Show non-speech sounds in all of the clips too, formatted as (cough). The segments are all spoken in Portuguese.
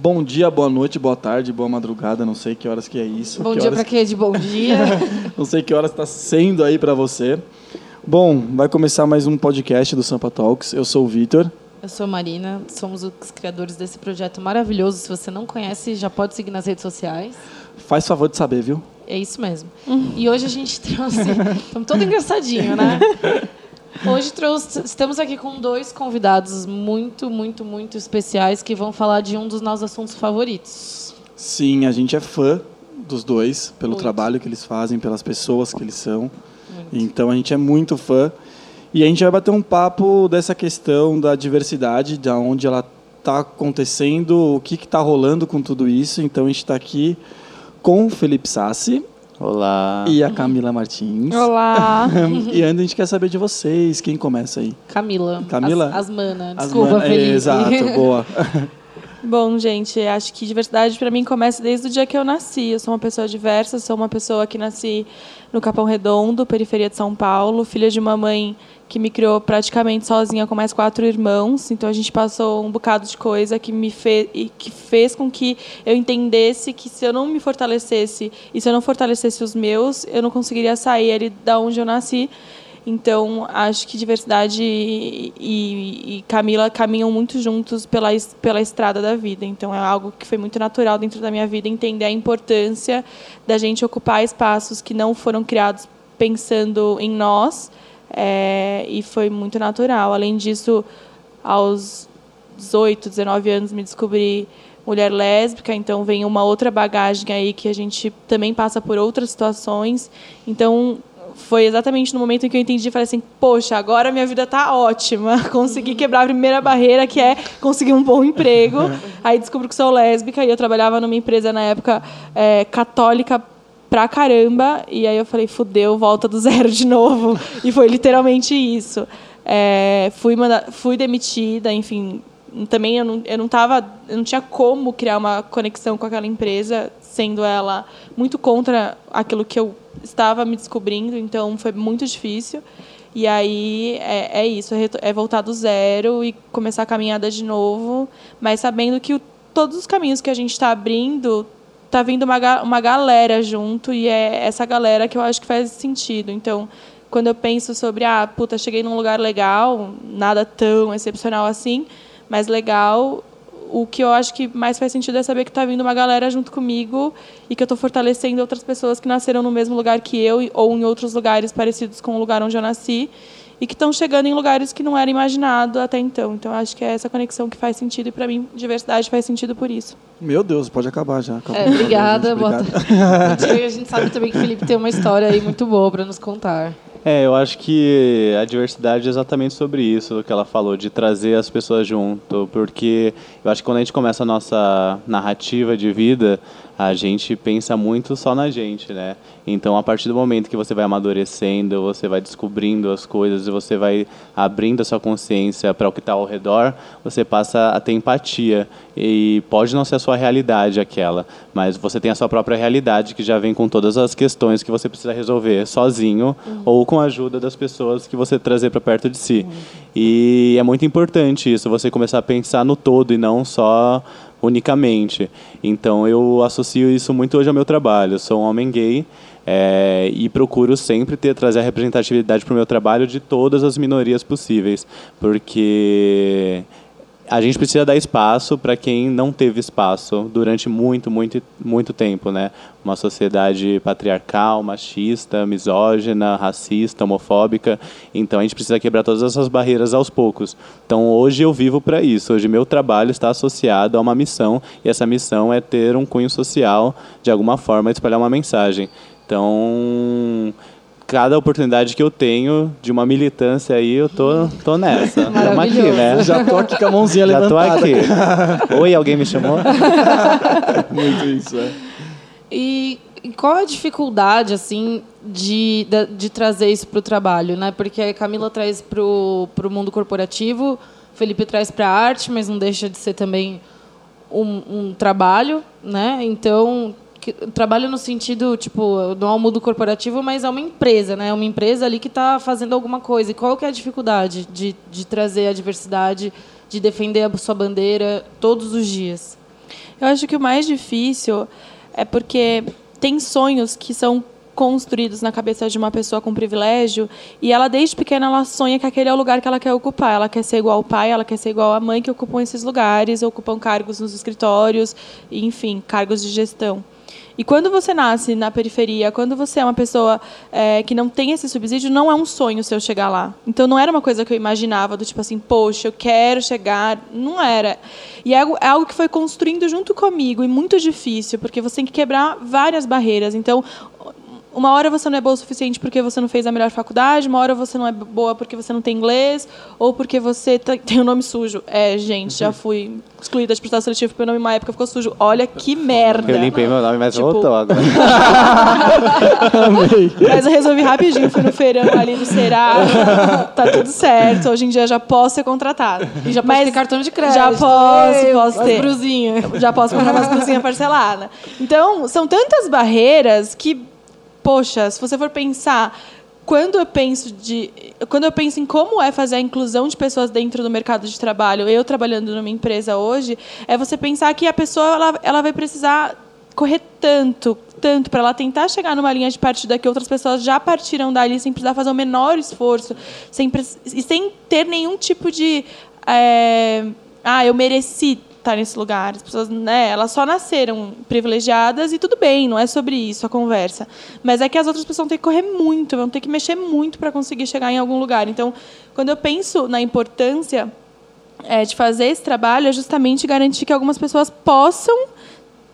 Bom dia, boa noite, boa tarde, boa madrugada, não sei que horas que é isso. Bom que dia horas... para quê? De bom dia. (laughs) não sei que horas está sendo aí para você. Bom, vai começar mais um podcast do Sampa Talks. Eu sou o Vitor. Eu sou a Marina, somos os criadores desse projeto maravilhoso. Se você não conhece, já pode seguir nas redes sociais. Faz favor de saber, viu? É isso mesmo. E hoje a gente (laughs) trouxe. Estamos todo engraçadinho, né? (laughs) Hoje trouxe, estamos aqui com dois convidados muito, muito, muito especiais que vão falar de um dos nossos assuntos favoritos. Sim, a gente é fã dos dois, pelo Muito. trabalho que eles fazem, pelas pessoas que eles são. Então a gente é muito fã. E a gente vai bater um papo dessa questão da diversidade, de onde ela está acontecendo, o que está rolando com tudo isso. Então a gente está aqui com o Felipe Sassi Olá. e a Camila Martins. Olá! (laughs) e ainda a gente quer saber de vocês. Quem começa aí? Camila. Camila? As, as mana. As Desculpa, man- é, Felipe. Exato, (laughs) boa. Bom, gente, acho que diversidade para mim começa desde o dia que eu nasci. Eu sou uma pessoa diversa, sou uma pessoa que nasci no Capão Redondo, periferia de São Paulo, filha de uma mãe que me criou praticamente sozinha com mais quatro irmãos. Então a gente passou um bocado de coisa que me fez e que fez com que eu entendesse que se eu não me fortalecesse e se eu não fortalecesse os meus, eu não conseguiria sair ali da onde eu nasci. Então, acho que diversidade e, e- e Camila caminham muito juntos pela, pela estrada da vida. Então, é algo que foi muito natural dentro da minha vida, entender a importância da gente ocupar espaços que não foram criados pensando em nós. É, e foi muito natural. Além disso, aos 18, 19 anos, me descobri mulher lésbica, então vem uma outra bagagem aí que a gente também passa por outras situações. Então, foi exatamente no momento em que eu entendi, falei assim, poxa, agora minha vida tá ótima, (laughs) consegui quebrar a primeira barreira, que é conseguir um bom emprego. (laughs) Aí descubro que sou lésbica e eu trabalhava numa empresa na época é, católica pra caramba, e aí eu falei, fudeu, volta do (laughs) zero de novo. E foi literalmente isso. É, fui, manda- fui demitida, enfim, também eu não, eu não tava, eu não tinha como criar uma conexão com aquela empresa, sendo ela muito contra aquilo que eu estava me descobrindo, então foi muito difícil. E aí é, é isso, é, é voltar do zero e começar a caminhada de novo, mas sabendo que o- todos os caminhos que a gente está abrindo tá vindo uma, uma galera junto e é essa galera que eu acho que faz sentido. Então, quando eu penso sobre, ah, puta, cheguei num lugar legal, nada tão excepcional assim, mas legal, o que eu acho que mais faz sentido é saber que tá vindo uma galera junto comigo e que eu tô fortalecendo outras pessoas que nasceram no mesmo lugar que eu ou em outros lugares parecidos com o lugar onde eu nasci e que estão chegando em lugares que não era imaginado até então. Então, acho que é essa conexão que faz sentido e para mim, diversidade faz sentido por isso. Meu Deus, pode acabar já. Acabou. É, obrigada. Boa tarde. A gente sabe também que o Felipe tem uma história aí muito boa para nos contar. É, eu acho que a diversidade é exatamente sobre isso que ela falou, de trazer as pessoas junto, porque eu acho que quando a gente começa a nossa narrativa de vida, a gente pensa muito só na gente, né? Então, a partir do momento que você vai amadurecendo, você vai descobrindo as coisas você vai abrindo a sua consciência para o que está ao redor, você passa a ter empatia. E pode não ser a sua realidade aquela, mas você tem a sua própria realidade que já vem com todas as questões que você precisa resolver sozinho ou com a ajuda das pessoas que você trazer para perto de si. E é muito importante isso, você começar a pensar no todo e não só unicamente. Então eu associo isso muito hoje ao meu trabalho. Eu sou um homem gay é, e procuro sempre ter trazer a representatividade para o meu trabalho de todas as minorias possíveis, porque a gente precisa dar espaço para quem não teve espaço durante muito, muito, muito tempo, né? Uma sociedade patriarcal, machista, misógina, racista, homofóbica. Então a gente precisa quebrar todas essas barreiras aos poucos. Então hoje eu vivo para isso. Hoje meu trabalho está associado a uma missão e essa missão é ter um cunho social, de alguma forma, espalhar uma mensagem. Então cada oportunidade que eu tenho de uma militância aí, eu tô, tô nessa. (laughs) Tamo aqui, né? Já tô aqui com a mãozinha Já tô levantada. aqui. Oi, alguém me chamou? (laughs) Muito isso, é. E, qual é a dificuldade, assim, de, de, de trazer isso para o trabalho, né? Porque a Camila traz para o mundo corporativo, o Felipe traz para a arte, mas não deixa de ser também um, um trabalho, né? Então, que- trabalho no sentido, tipo, é um mundo corporativo, mas é uma empresa, né? É uma empresa ali que está fazendo alguma coisa. E qual que é a dificuldade de, de trazer a diversidade, de defender a sua bandeira todos os dias? Eu acho que o mais difícil é porque tem sonhos que são construídos na cabeça de uma pessoa com privilégio e ela desde pequena ela sonha que aquele é o lugar que ela quer ocupar. Ela quer ser igual ao pai, ela quer ser igual à mãe que ocupam esses lugares, ocupam cargos nos escritórios, enfim, cargos de gestão. E quando você nasce na periferia, quando você é uma pessoa é, que não tem esse subsídio, não é um sonho seu chegar lá. Então não era uma coisa que eu imaginava, do tipo assim, poxa, eu quero chegar. Não era. E é é algo que foi construindo junto comigo e muito difícil, porque você tem que quebrar várias barreiras. Então, uma hora você não é boa o suficiente porque você não fez a melhor faculdade, uma hora você não é boa porque você não tem inglês, ou porque você (laughs) tem o um nome sujo. É, gente, já fui excluída de processo seletivo porque meu nome uma época ficou sujo. Olha que merda. Eu limpei meu nome, mas tipo... voltou agora. (laughs) mas eu resolvi rapidinho, fui no feirão ali do Será. tá tudo certo. Hoje em dia já posso ser contratada. E já posso ter cartão de crédito. Já posso, Ei, posso ter. Brusinha. Já posso comprar umas brusinhas parceladas. Então, são tantas barreiras que poxa, se você for pensar quando eu penso de quando eu penso em como é fazer a inclusão de pessoas dentro do mercado de trabalho, eu trabalhando numa empresa hoje, é você pensar que a pessoa ela, ela vai precisar correr tanto, tanto para ela tentar chegar numa linha de partida que outras pessoas já partiram dali sem precisar fazer o menor esforço, sem e sem ter nenhum tipo de é, ah, eu mereci estar nesse lugar. As pessoas, né, elas só nasceram privilegiadas e tudo bem, não é sobre isso a conversa. Mas é que as outras pessoas vão ter que correr muito, vão ter que mexer muito para conseguir chegar em algum lugar. Então, quando eu penso na importância é, de fazer esse trabalho, é justamente garantir que algumas pessoas possam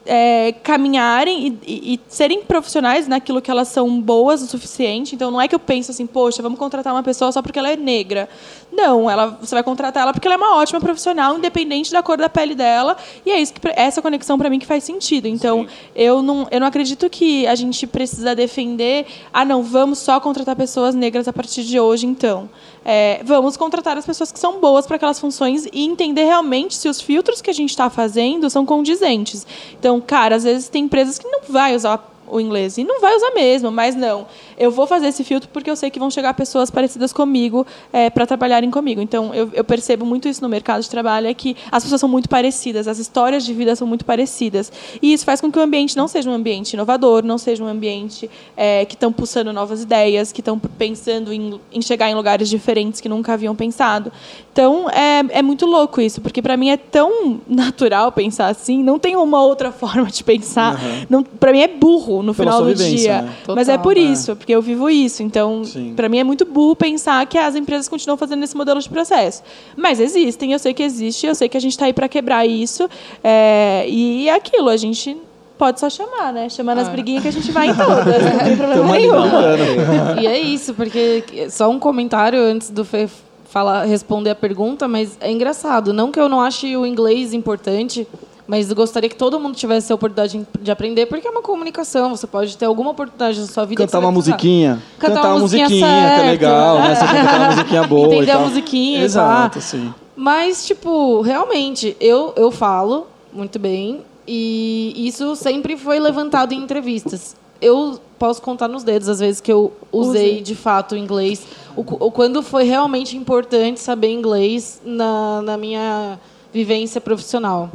é, caminharem e, e, e, serem profissionais naquilo que elas são boas o suficiente. Então, não é que eu penso assim, poxa, vamos contratar uma pessoa só porque ela é negra. Não, ela, você vai contratar ela porque ela é uma ótima profissional, independente da cor da pele dela. E é isso que, essa conexão para mim que faz sentido. Então, eu não, eu não acredito que a gente precisa defender, ah, não, vamos só contratar pessoas negras a partir de hoje, então. É, vamos contratar as pessoas que são boas para aquelas funções e entender realmente se os filtros que a gente está fazendo são condizentes. Então, cara, às vezes tem empresas que não vai usar o inglês. E não vai usar mesmo, mas não. Eu vou fazer esse filtro porque eu sei que vão chegar pessoas parecidas comigo é, para trabalharem comigo. Então, eu, eu, percebo muito isso no mercado de trabalho, é que as pessoas são muito parecidas, as histórias de vida são muito parecidas. E isso faz com que o ambiente não seja um ambiente inovador, não seja um ambiente é, que estão pulsando novas ideias, que estão pensando em, em, chegar em lugares diferentes que nunca haviam pensado. Então, é, é muito louco isso, porque para mim é tão natural pensar assim, não tem uma outra (laughs) forma de pensar. Uhum. Para mim é burro no Pela final do dia. Né? Total, Mas é por é. isso, porque eu vivo isso. Então, para mim é muito burro pensar que as empresas continuam fazendo esse modelo de processo. Mas existem, eu sei que existe, eu sei que a gente está aí para quebrar isso. É, e é aquilo, a gente pode só chamar, né? Chamando ah. as briguinhas que a gente vai em todas, não tem (laughs) problema nenhum. e é isso, porque só um comentário antes do Fê falar, responder a pergunta, mas é engraçado. Não que eu não ache o inglês importante, mas eu gostaria que todo mundo tivesse a oportunidade de aprender, porque é uma comunicação. Você pode ter alguma oportunidade na sua vida. Cantar uma musiquinha. Cantar, cantar uma musiquinha, musiquinha que é legal, né? Você cantar uma musiquinha (laughs) boa. Entender a musiquinha. Exato, sim. Mas, tipo, realmente, eu, eu falo muito bem. E isso sempre foi levantado em entrevistas. Eu posso contar nos dedos as vezes que eu usei, usei. de fato o inglês. O, o, quando foi realmente importante saber inglês na, na minha vivência profissional.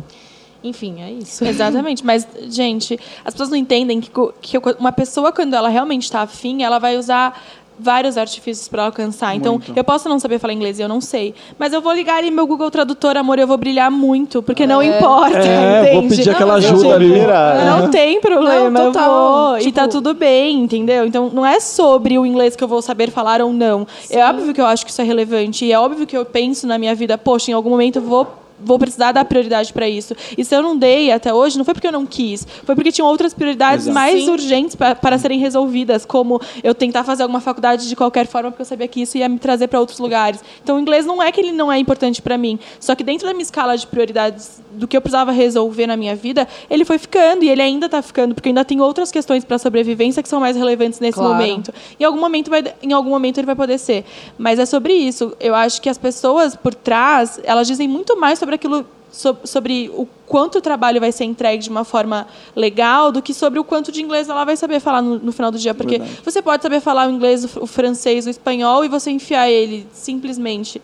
Enfim, é isso. (laughs) Exatamente. Mas, gente, as pessoas não entendem que, que uma pessoa, quando ela realmente está afim, ela vai usar vários artifícios para alcançar. Então, muito. eu posso não saber falar inglês e eu não sei. Mas eu vou ligar ali meu Google Tradutor, amor, eu vou brilhar muito, porque é. não importa. É, entende? vou pedir aquela ajuda ali. Não tem problema, não, total. eu vou. Tipo... E tá tudo bem, entendeu? Então, não é sobre o inglês que eu vou saber falar ou não. É Sim. É óbvio que eu acho que isso é relevante. E é óbvio que eu penso na minha vida, poxa, em algum momento eu vou vou precisar dar prioridade para isso. E se eu não dei até hoje, não foi porque eu não quis, foi porque tinham outras prioridades Exato. mais Sim. urgentes pra, para serem resolvidas, como eu tentar fazer alguma faculdade de qualquer forma, porque eu sabia que isso ia me trazer para outros lugares. Então, o inglês não é que ele não é importante para mim, só que dentro da minha escala de prioridades do que eu precisava resolver na minha vida, ele foi ficando e ele ainda está ficando, porque ainda tem outras questões para sobrevivência que são mais relevantes nesse claro. momento. Em algum momento vai, em algum momento ele vai poder ser, mas é sobre isso. Eu acho que as pessoas por trás, elas dizem muito mais sobre aquilo sobre o quanto o trabalho vai ser entregue de uma forma legal do que sobre o quanto de inglês ela vai saber falar no, no final do dia. Porque Verdade. você pode saber falar o inglês, o francês, o espanhol e você enfiar ele simplesmente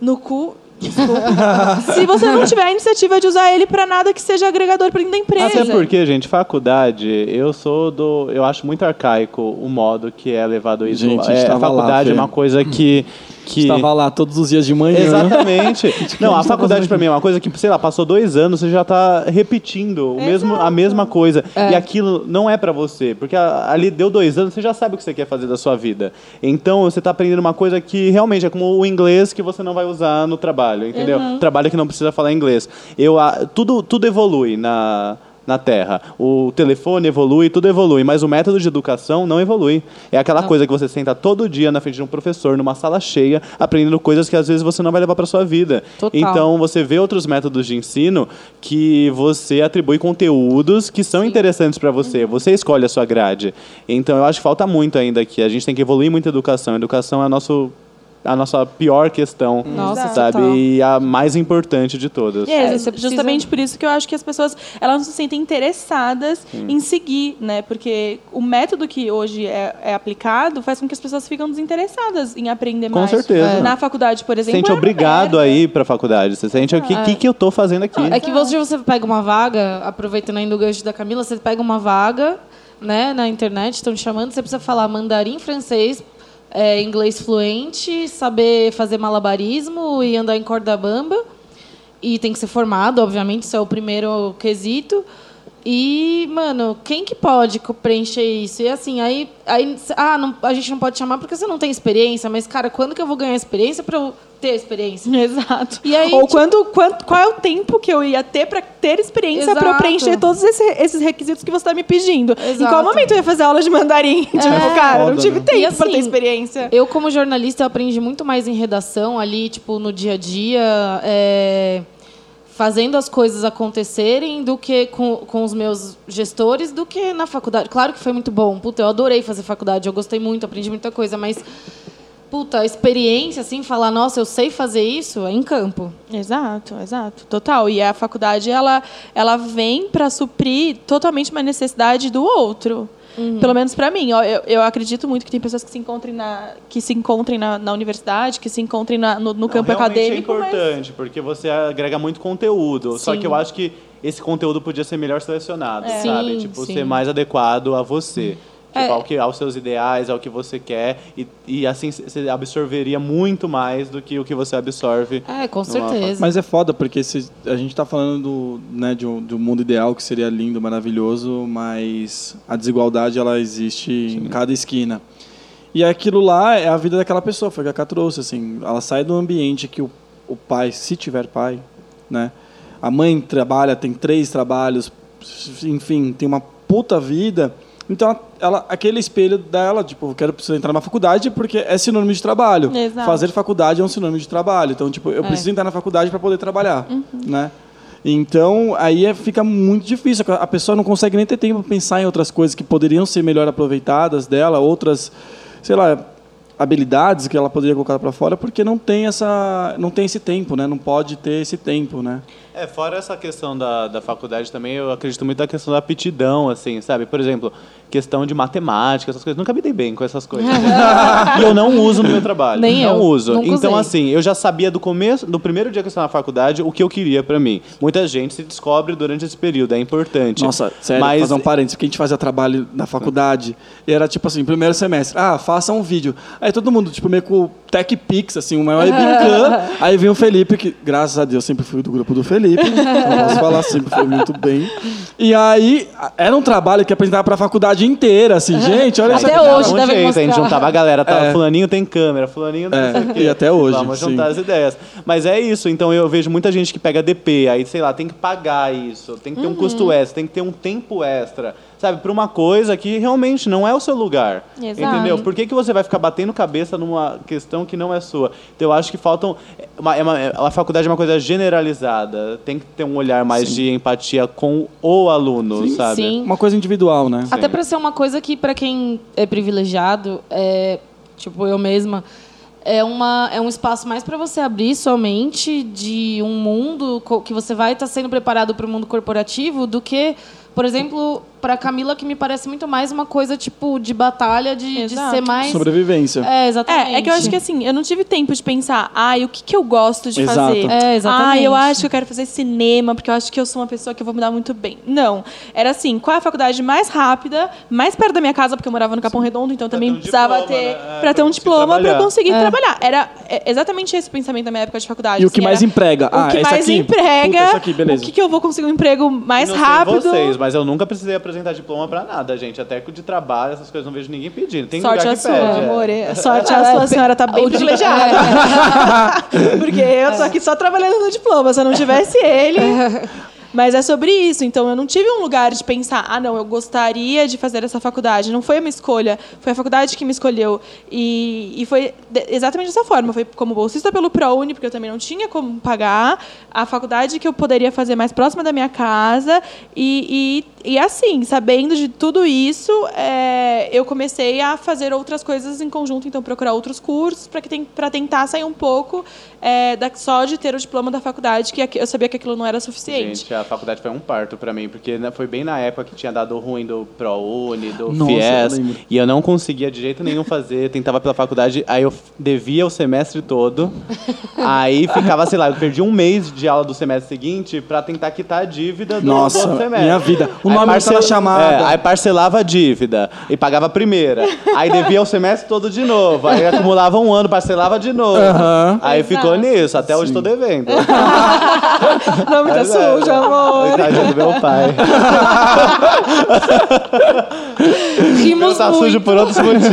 no cu. (laughs) Se você não tiver a iniciativa de usar ele pra nada que seja agregador pra dentro da empresa. Até porque, gente, faculdade, eu sou do. Eu acho muito arcaico o modo que é levado isso. Gente, a gente é, lá, faculdade Fê. é uma coisa que. Que... Estava lá todos os dias de manhã. Exatamente. (laughs) Não, a faculdade pra mim é uma coisa que, sei lá, passou dois anos, você já tá repetindo o mesmo, a mesma coisa. E aquilo não é pra você. Porque ali deu dois anos, você já sabe o que você quer fazer da sua vida. Então você tá aprendendo uma coisa que realmente é como o inglês que você não vai usar no trabalho, entendeu? Trabalho que não precisa falar inglês. Eu, a- tudo, tudo evolui na. Na Terra. O telefone evolui, tudo evolui, mas o método de educação não evolui. É aquela coisa que você senta todo dia na frente de um professor, numa sala cheia, aprendendo coisas que às vezes você não vai levar para sua vida. Total. Então você vê outros métodos de ensino que você atribui conteúdos que são interessantes para você. Você escolhe a sua grade. Então eu acho que falta muito ainda aqui. A gente tem que evoluir muito a educação. A educação é nosso, a nossa pior questão, Nossa, sabe? total. E a mais importante de todas. É, É, você precisa- justamente por isso que eu acho que as pessoas elas não se sentem interessadas em seguir, né? Porque o método que hoje é, é aplicado faz com que as pessoas ficam desinteressadas em aprender Com mais. certeza. É. Na faculdade, por Você exemplo. sente é obrigado merda. a ir para a faculdade. Você sente o que, que, que eu tô fazendo aqui. É que hoje você pega uma vaga, aproveitando ainda o gancho da Camila, você pega uma vaga né, na internet, estão te chamando, você precisa falar mandarim, francês, é, inglês fluente, saber fazer malabarismo e andar em corda bamba. E tem que ser formado, obviamente, isso é o primeiro quesito. E, mano, quem que pode preencher isso? E assim, aí, aí ah, não- a gente não pode chamar porque você não tem experiência, mas, cara, quando que eu vou ganhar experiência para eu ter experiência? (laughs) Exato. E aí, Ou tipo- quando, quanto, qual é o tempo que eu ia ter para ter experiência para eu preencher todos esse- esses requisitos que você está me pedindo? Em Exato. qual momento eu ia fazer aula de mandarim? tipo, cara, Foda, não tive né? tempo E para ter assim, experiência. Eu, como jornalista, eu aprendi muito mais em redação, ali, tipo, no dia a dia, é, fazendo as coisas acontecerem do que com, com os meus gestores, do que na faculdade. Claro que foi muito bom. Puta, eu adorei fazer faculdade, eu gostei muito, aprendi muita coisa, mas. Puta, a experiência, assim, falar, nossa, eu sei fazer isso, é em campo. Exato, exato, total. E a faculdade ela, ela vem para suprir totalmente uma necessidade do outro. Pelo menos para mim, Ó, eu, eu acredito muito que tem pessoas que se encontrem na que se encontrem na, na universidade, que se encontrem na- no, no Não, campo realmente acadêmico. É mas- importante, porque você agrega muito conteúdo. Só Sim. que eu acho que esse conteúdo podia ser melhor selecionado, É. sabe? Sim, tipo, sim. ser mais adequado a você. Tipo, É. ao que, aos seus ideais, ao que você quer. E, e assim você absorveria muito mais do que o que você absorve. É, com certeza. Mas é foda, porque se, a gente tá falando do, né, de, um, de um mundo ideal que seria lindo, maravilhoso, mas a desigualdade ela existe em cada esquina. E aquilo lá é a vida daquela pessoa, foi o que a Cá trouxe, assim. Ela sai do ambiente que o, o pai, se tiver pai, né? A mãe trabalha, tem três trabalhos, enfim, tem uma puta vida. Então, ela, aquele espelho dela, tipo, eu quero preciso entrar na faculdade porque é sinônimo de trabalho. Exato. Fazer faculdade é um sinônimo de trabalho. Então, tipo, eu preciso entrar na faculdade para poder trabalhar, né? Então, aí é- fica muito difícil. A pessoa não consegue nem ter tempo para pensar em outras coisas que poderiam ser melhor aproveitadas dela, outras, sei lá, habilidades que ela poderia colocar para fora, porque não tem essa, não tem esse tempo, né? Não pode ter esse tempo, né? É, fora essa questão da, da faculdade também, eu acredito muito na questão da aptidão, assim, sabe? Por exemplo, questão de matemática, essas coisas. Nunca me dei bem com essas coisas. (laughs) e eu não uso no meu trabalho. Nem não eu. uso. Nunca então, usei. assim, eu já sabia do começo, do primeiro dia que eu estava na faculdade, o que eu queria pra mim. Muita gente se descobre durante esse período, é importante. Nossa, sério, Mas fazer um parênteses, porque a gente fazia trabalho na faculdade, e era tipo assim, primeiro semestre, ah, faça um vídeo. Aí todo mundo, tipo, meio com o Tech Pix, assim, o maior webcam. (laughs) aí vem o Felipe, que graças a Deus sempre fui do grupo do Felipe, (laughs) então posso falar, sempre foi muito bem. E aí, era um trabalho que apresentava pra faculdade inteira, assim, gente, olha Até essa hoje, um deve jeito, a gente juntava a galera, tava, É. fulaninho tem câmera, fulaninho não É, sei o quê. e até hoje, Vamos sim. juntar as ideias. Mas é isso, então eu vejo muita gente que pega DP, aí sei lá, tem que pagar isso, tem que ter um custo extra, tem que ter um tempo extra, sabe, pra uma coisa que realmente não é o seu lugar. Exato. Entendeu? Por que, que você vai ficar batendo cabeça numa questão que não é sua? Então eu acho que faltam. Uma, é uma- é- a faculdade é uma coisa generalizada, tem que ter um olhar mais de empatia com o aluno, sabe? Sim. Uma coisa individual, né? Até para ser uma coisa que, para quem é privilegiado, é, tipo eu mesma, é, uma, é um espaço mais para você abrir sua mente de um mundo que você vai estar sendo preparado para o mundo corporativo do que, por exemplo, pra Camila que me parece muito mais uma coisa, tipo, de batalha, de, de ser mais... Sobrevivência. É, exatamente. É, é que eu acho que assim, eu não tive tempo de pensar, ai, o que, que eu gosto de Exato. fazer? É, exatamente. Ah, eu acho que eu quero fazer cinema, porque eu acho que eu sou uma pessoa que eu vou me dar muito bem. Não. Era assim, qual é a faculdade mais rápida, mais perto da minha casa, porque eu morava no Capão Redondo, então também ter um precisava diploma, ter. né? É, pra pra ter um diploma pra eu trabalhar. conseguir trabalhar. Era é, exatamente esse o pensamento da minha época de faculdade. E o que assim, mais era emprega? O Ah, que mais aqui? emprega. Puta, aqui, beleza. O que, que eu vou conseguir um emprego mais não rápido. sei vocês, mas eu nunca precisei apresentar diploma pra nada, gente. Até de trabalho, essas coisas, não vejo ninguém pedindo. Tem Sorte lugar a que sua, pede. é. amor. é. (laughs) Sorte a sua, a senhora tá bem privilegiada. (laughs) Porque eu tô aqui só trabalhando no diploma. Se eu não tivesse ele. (laughs) Mas é sobre isso. Então eu não tive um lugar de pensar, ah, não, eu gostaria de fazer essa faculdade. Não foi uma escolha, foi a faculdade que me escolheu. E, e foi exatamente dessa forma. Foi como bolsista pelo ProUni, porque eu também não tinha como pagar. A faculdade que eu poderia fazer mais próxima da minha casa. E, e, e assim, sabendo de tudo isso, é, eu comecei a fazer outras coisas em conjunto. Então, procurar outros cursos para tem, tentar sair um pouco é, da, só de ter o diploma da faculdade, que eu sabia que aquilo não era suficiente. Gente, a faculdade foi um parto pra mim, porque né, foi bem na época que tinha dado ruim do ProUni, do Nossa, eu FIES, lembro. e eu não conseguia de jeito nenhum fazer, (laughs) tentava pela faculdade, aí eu devia o semestre todo, (laughs) aí ficava, sei lá, eu perdi um mês de aula do semestre seguinte pra tentar quitar a dívida do, Nossa, do outro semestre. minha vida. O Aí nome parcel- chamada. É, aí parcelava a dívida e pagava a primeira, aí devia o semestre todo de novo, aí acumulava um ano, parcelava de novo, Aham. aí ficou Exato. nisso, até hoje tô devendo. (laughs) Não, Mas é, sujo, amor. Tadinho do meu pai. (laughs) Rimos tá muito. sujo por outros motivos.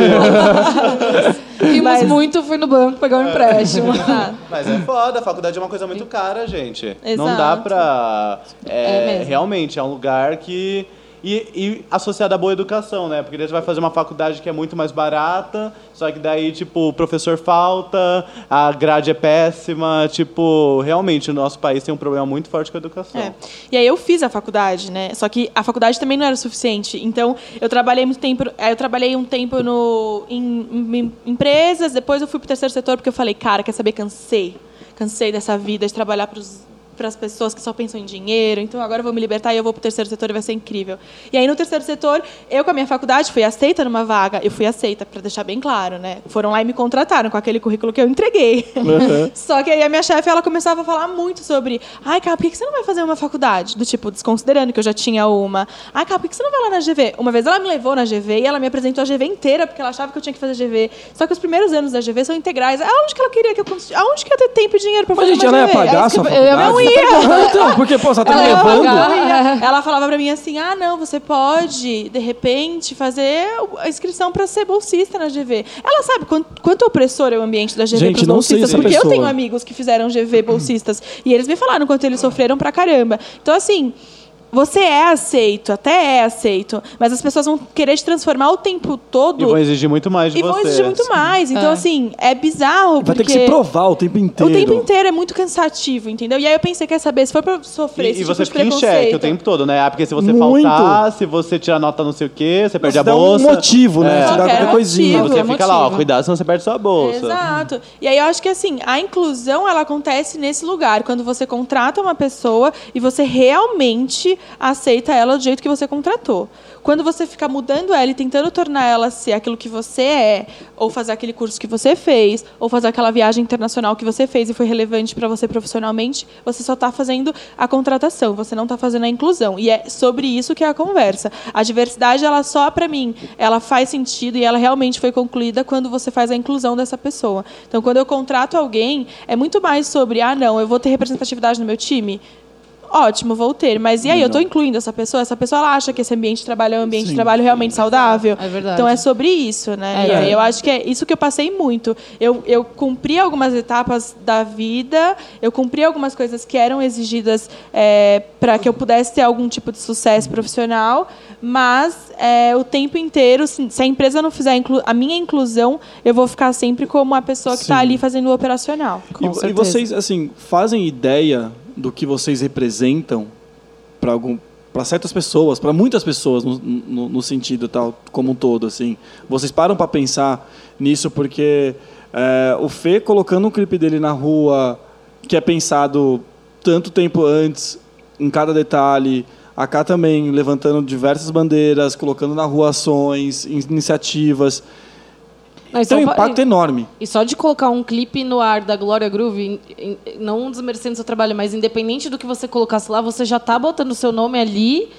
Rimos Mas- muito, fui no banco pegar um empréstimo. (laughs) Mas é foda, a faculdade é uma coisa muito cara, gente. Não Exato. dá pra. É É, mesmo. realmente, é um lugar que. E, e associado à boa educação, né? Porque daí você vai fazer uma faculdade que é muito mais barata, só que daí, tipo, o professor falta, a grade é péssima. Tipo, realmente, o nosso país tem um problema muito forte com a educação. É. E aí eu fiz a faculdade, né? Só que a faculdade também não era o suficiente. Então, eu trabalhei muito tempo, eu trabalhei um tempo no, em, em empresas, depois eu fui pro terceiro setor porque eu falei, cara, quer saber, cansei. Cansei dessa vida de trabalhar pros para as pessoas que só pensam em dinheiro, então agora eu vou me libertar e eu vou para o terceiro setor e vai ser incrível. E aí no terceiro setor, eu com a minha faculdade fui aceita numa vaga, eu fui aceita para deixar bem claro, né? Foram lá e me contrataram com aquele currículo que eu entreguei. (laughs) Só que aí a minha chefe, ela começava a falar muito sobre, ai, cara, por que você não vai fazer uma faculdade? Do tipo, desconsiderando que eu já tinha uma. Ai, cara, por que você não vai lá na GV? Uma vez ela me levou na GV e ela me apresentou a GV inteira, porque ela achava que eu tinha que fazer GV. Só que os primeiros anos da GV são integrais. Aonde que ela queria que eu... Aonde que ia ter tempo e dinheiro para Mas, fazer gente, uma ela ia pagar É sua que eu- eu Então, porque, pô, você tá me Ela ia levando? pagar. Ela falava pra mim assim: ah, não, você pode, de repente, fazer a inscrição pra ser bolsista na GV. Ela sabe quanto, quanto opressor é o ambiente da GV Gente, pros não sei bolsistas, essa porque eu pessoa. tenho amigos que fizeram GV bolsistas e eles me falaram quanto eles sofreram pra caramba. Então, assim. Você é aceito, até é aceito, mas as pessoas vão querer te transformar o tempo todo E vão exigir muito mais de e você. vão exigir muito mais. Então, É. assim, é bizarro. Vai ter que se provar o tempo inteiro. O tempo inteiro é muito cansativo, entendeu? E aí eu pensei, quer saber, se for pra sofrer esse E, e tipo você de fica em xeque o tempo todo, né? Ah, porque se você Muito. faltar, se você tirar nota não sei o quê, você perde Você a dá um bolsa. motivo, né? É. Você dá Qualquer qualquer coisinha. motivo. Você é fica lá, ó, motivo. cuidado, senão você perde sua bolsa. Exato. E aí eu acho que assim, a inclusão ela acontece nesse lugar, quando você contrata uma pessoa e você realmente aceita ela do jeito que você contratou. Quando você fica mudando ela e tentando tornar ela ser aquilo que você é, ou fazer aquele curso que você fez, ou fazer aquela viagem internacional que você fez e foi relevante para você profissionalmente, você só está fazendo a contratação, você não está fazendo a inclusão. E é sobre isso que é a conversa. A diversidade, ela só para mim, ela faz sentido e ela realmente foi concluída quando você faz a inclusão dessa pessoa. Então, quando eu contrato alguém, é muito mais sobre, ah, não, eu vou ter representatividade no meu time. Ótimo, vou ter. Mas e aí, eu estou incluindo essa pessoa? Essa pessoa ela acha que esse ambiente de trabalho é um ambiente de Sim. trabalho realmente saudável? É verdade. Então é sobre isso, né? É. E eu acho que é isso que eu passei muito. Eu, eu cumpri algumas etapas da vida, eu cumpri algumas coisas que eram exigidas para que eu pudesse ter algum tipo de sucesso profissional, mas é, o tempo inteiro, se, a empresa não fizer a minha inclusão, eu vou ficar sempre como a pessoa que está ali fazendo o operacional. E, Com e vocês, assim, fazem ideia do que vocês representam para algum para certas pessoas, para muitas pessoas no, no, no sentido tal como um todo, assim. Vocês param para pensar nisso porque é, o Fê colocando um clipe dele na rua que é pensado tanto tempo antes em cada detalhe, A Cá também levantando diversas bandeiras, colocando na rua ações, iniciativas. Não, Tem um impacto enorme. E só de colocar um clipe no ar da Glória Groove, em- em- não desmerecendo seu trabalho, mas independente do que você colocasse lá, você já tá botando o seu nome ali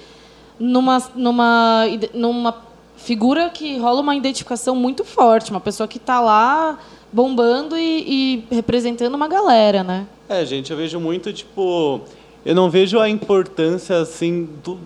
numa, numa, numa figura que rola uma identificação muito forte. Uma pessoa que tá lá bombando e, e representando uma galera, né? É, gente, eu vejo muito, tipo. Eu não vejo a importância, assim, do,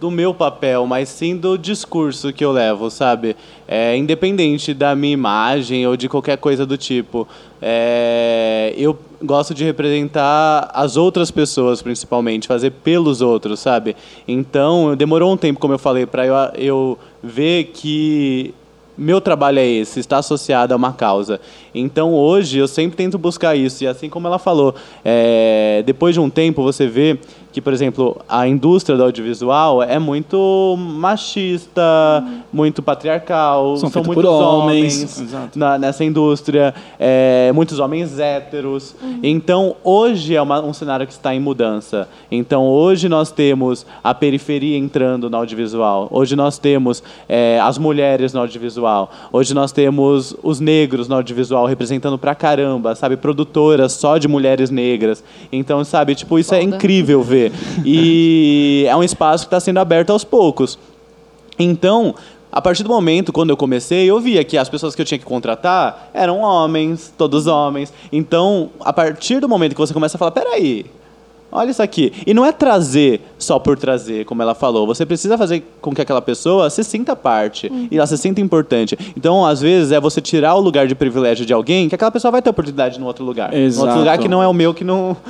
do meu papel, mas sim do discurso que eu levo, sabe? É, independente da minha imagem ou de qualquer coisa do tipo. É, eu gosto de representar as outras pessoas, principalmente, fazer pelos outros, sabe? Então, demorou um tempo, como eu falei, para eu, eu ver que meu trabalho é esse, está associado a uma causa. Então hoje eu sempre tento buscar isso. E assim como ela falou, é, depois de um tempo você vê que, por exemplo, a indústria do audiovisual é muito machista, muito patriarcal, São são, muitos por homens, homens na- nessa indústria, é, muitos homens héteros. Então, hoje é uma- um cenário que está em mudança. Então, hoje nós temos a periferia entrando no audiovisual. Hoje nós temos é, as mulheres no audiovisual. Hoje nós temos os negros no audiovisual representando pra caramba, sabe? Produtoras só de mulheres negras. Então, sabe, tipo, isso é Foda. incrível ver. E (laughs) é um espaço que está sendo aberto aos poucos. Então, a partir do momento quando eu comecei, eu via que as pessoas que eu tinha que contratar eram homens, todos homens. Então, a partir do momento que você começa a falar, peraí, olha isso aqui. E não é trazer só por trazer, como ela falou. Você precisa fazer com que aquela pessoa se sinta parte e ela se sinta importante. Então, às vezes, é você tirar o lugar de privilégio de alguém que aquela pessoa vai ter oportunidade no outro lugar. No Exato. outro lugar que não é o meu, que não, (laughs)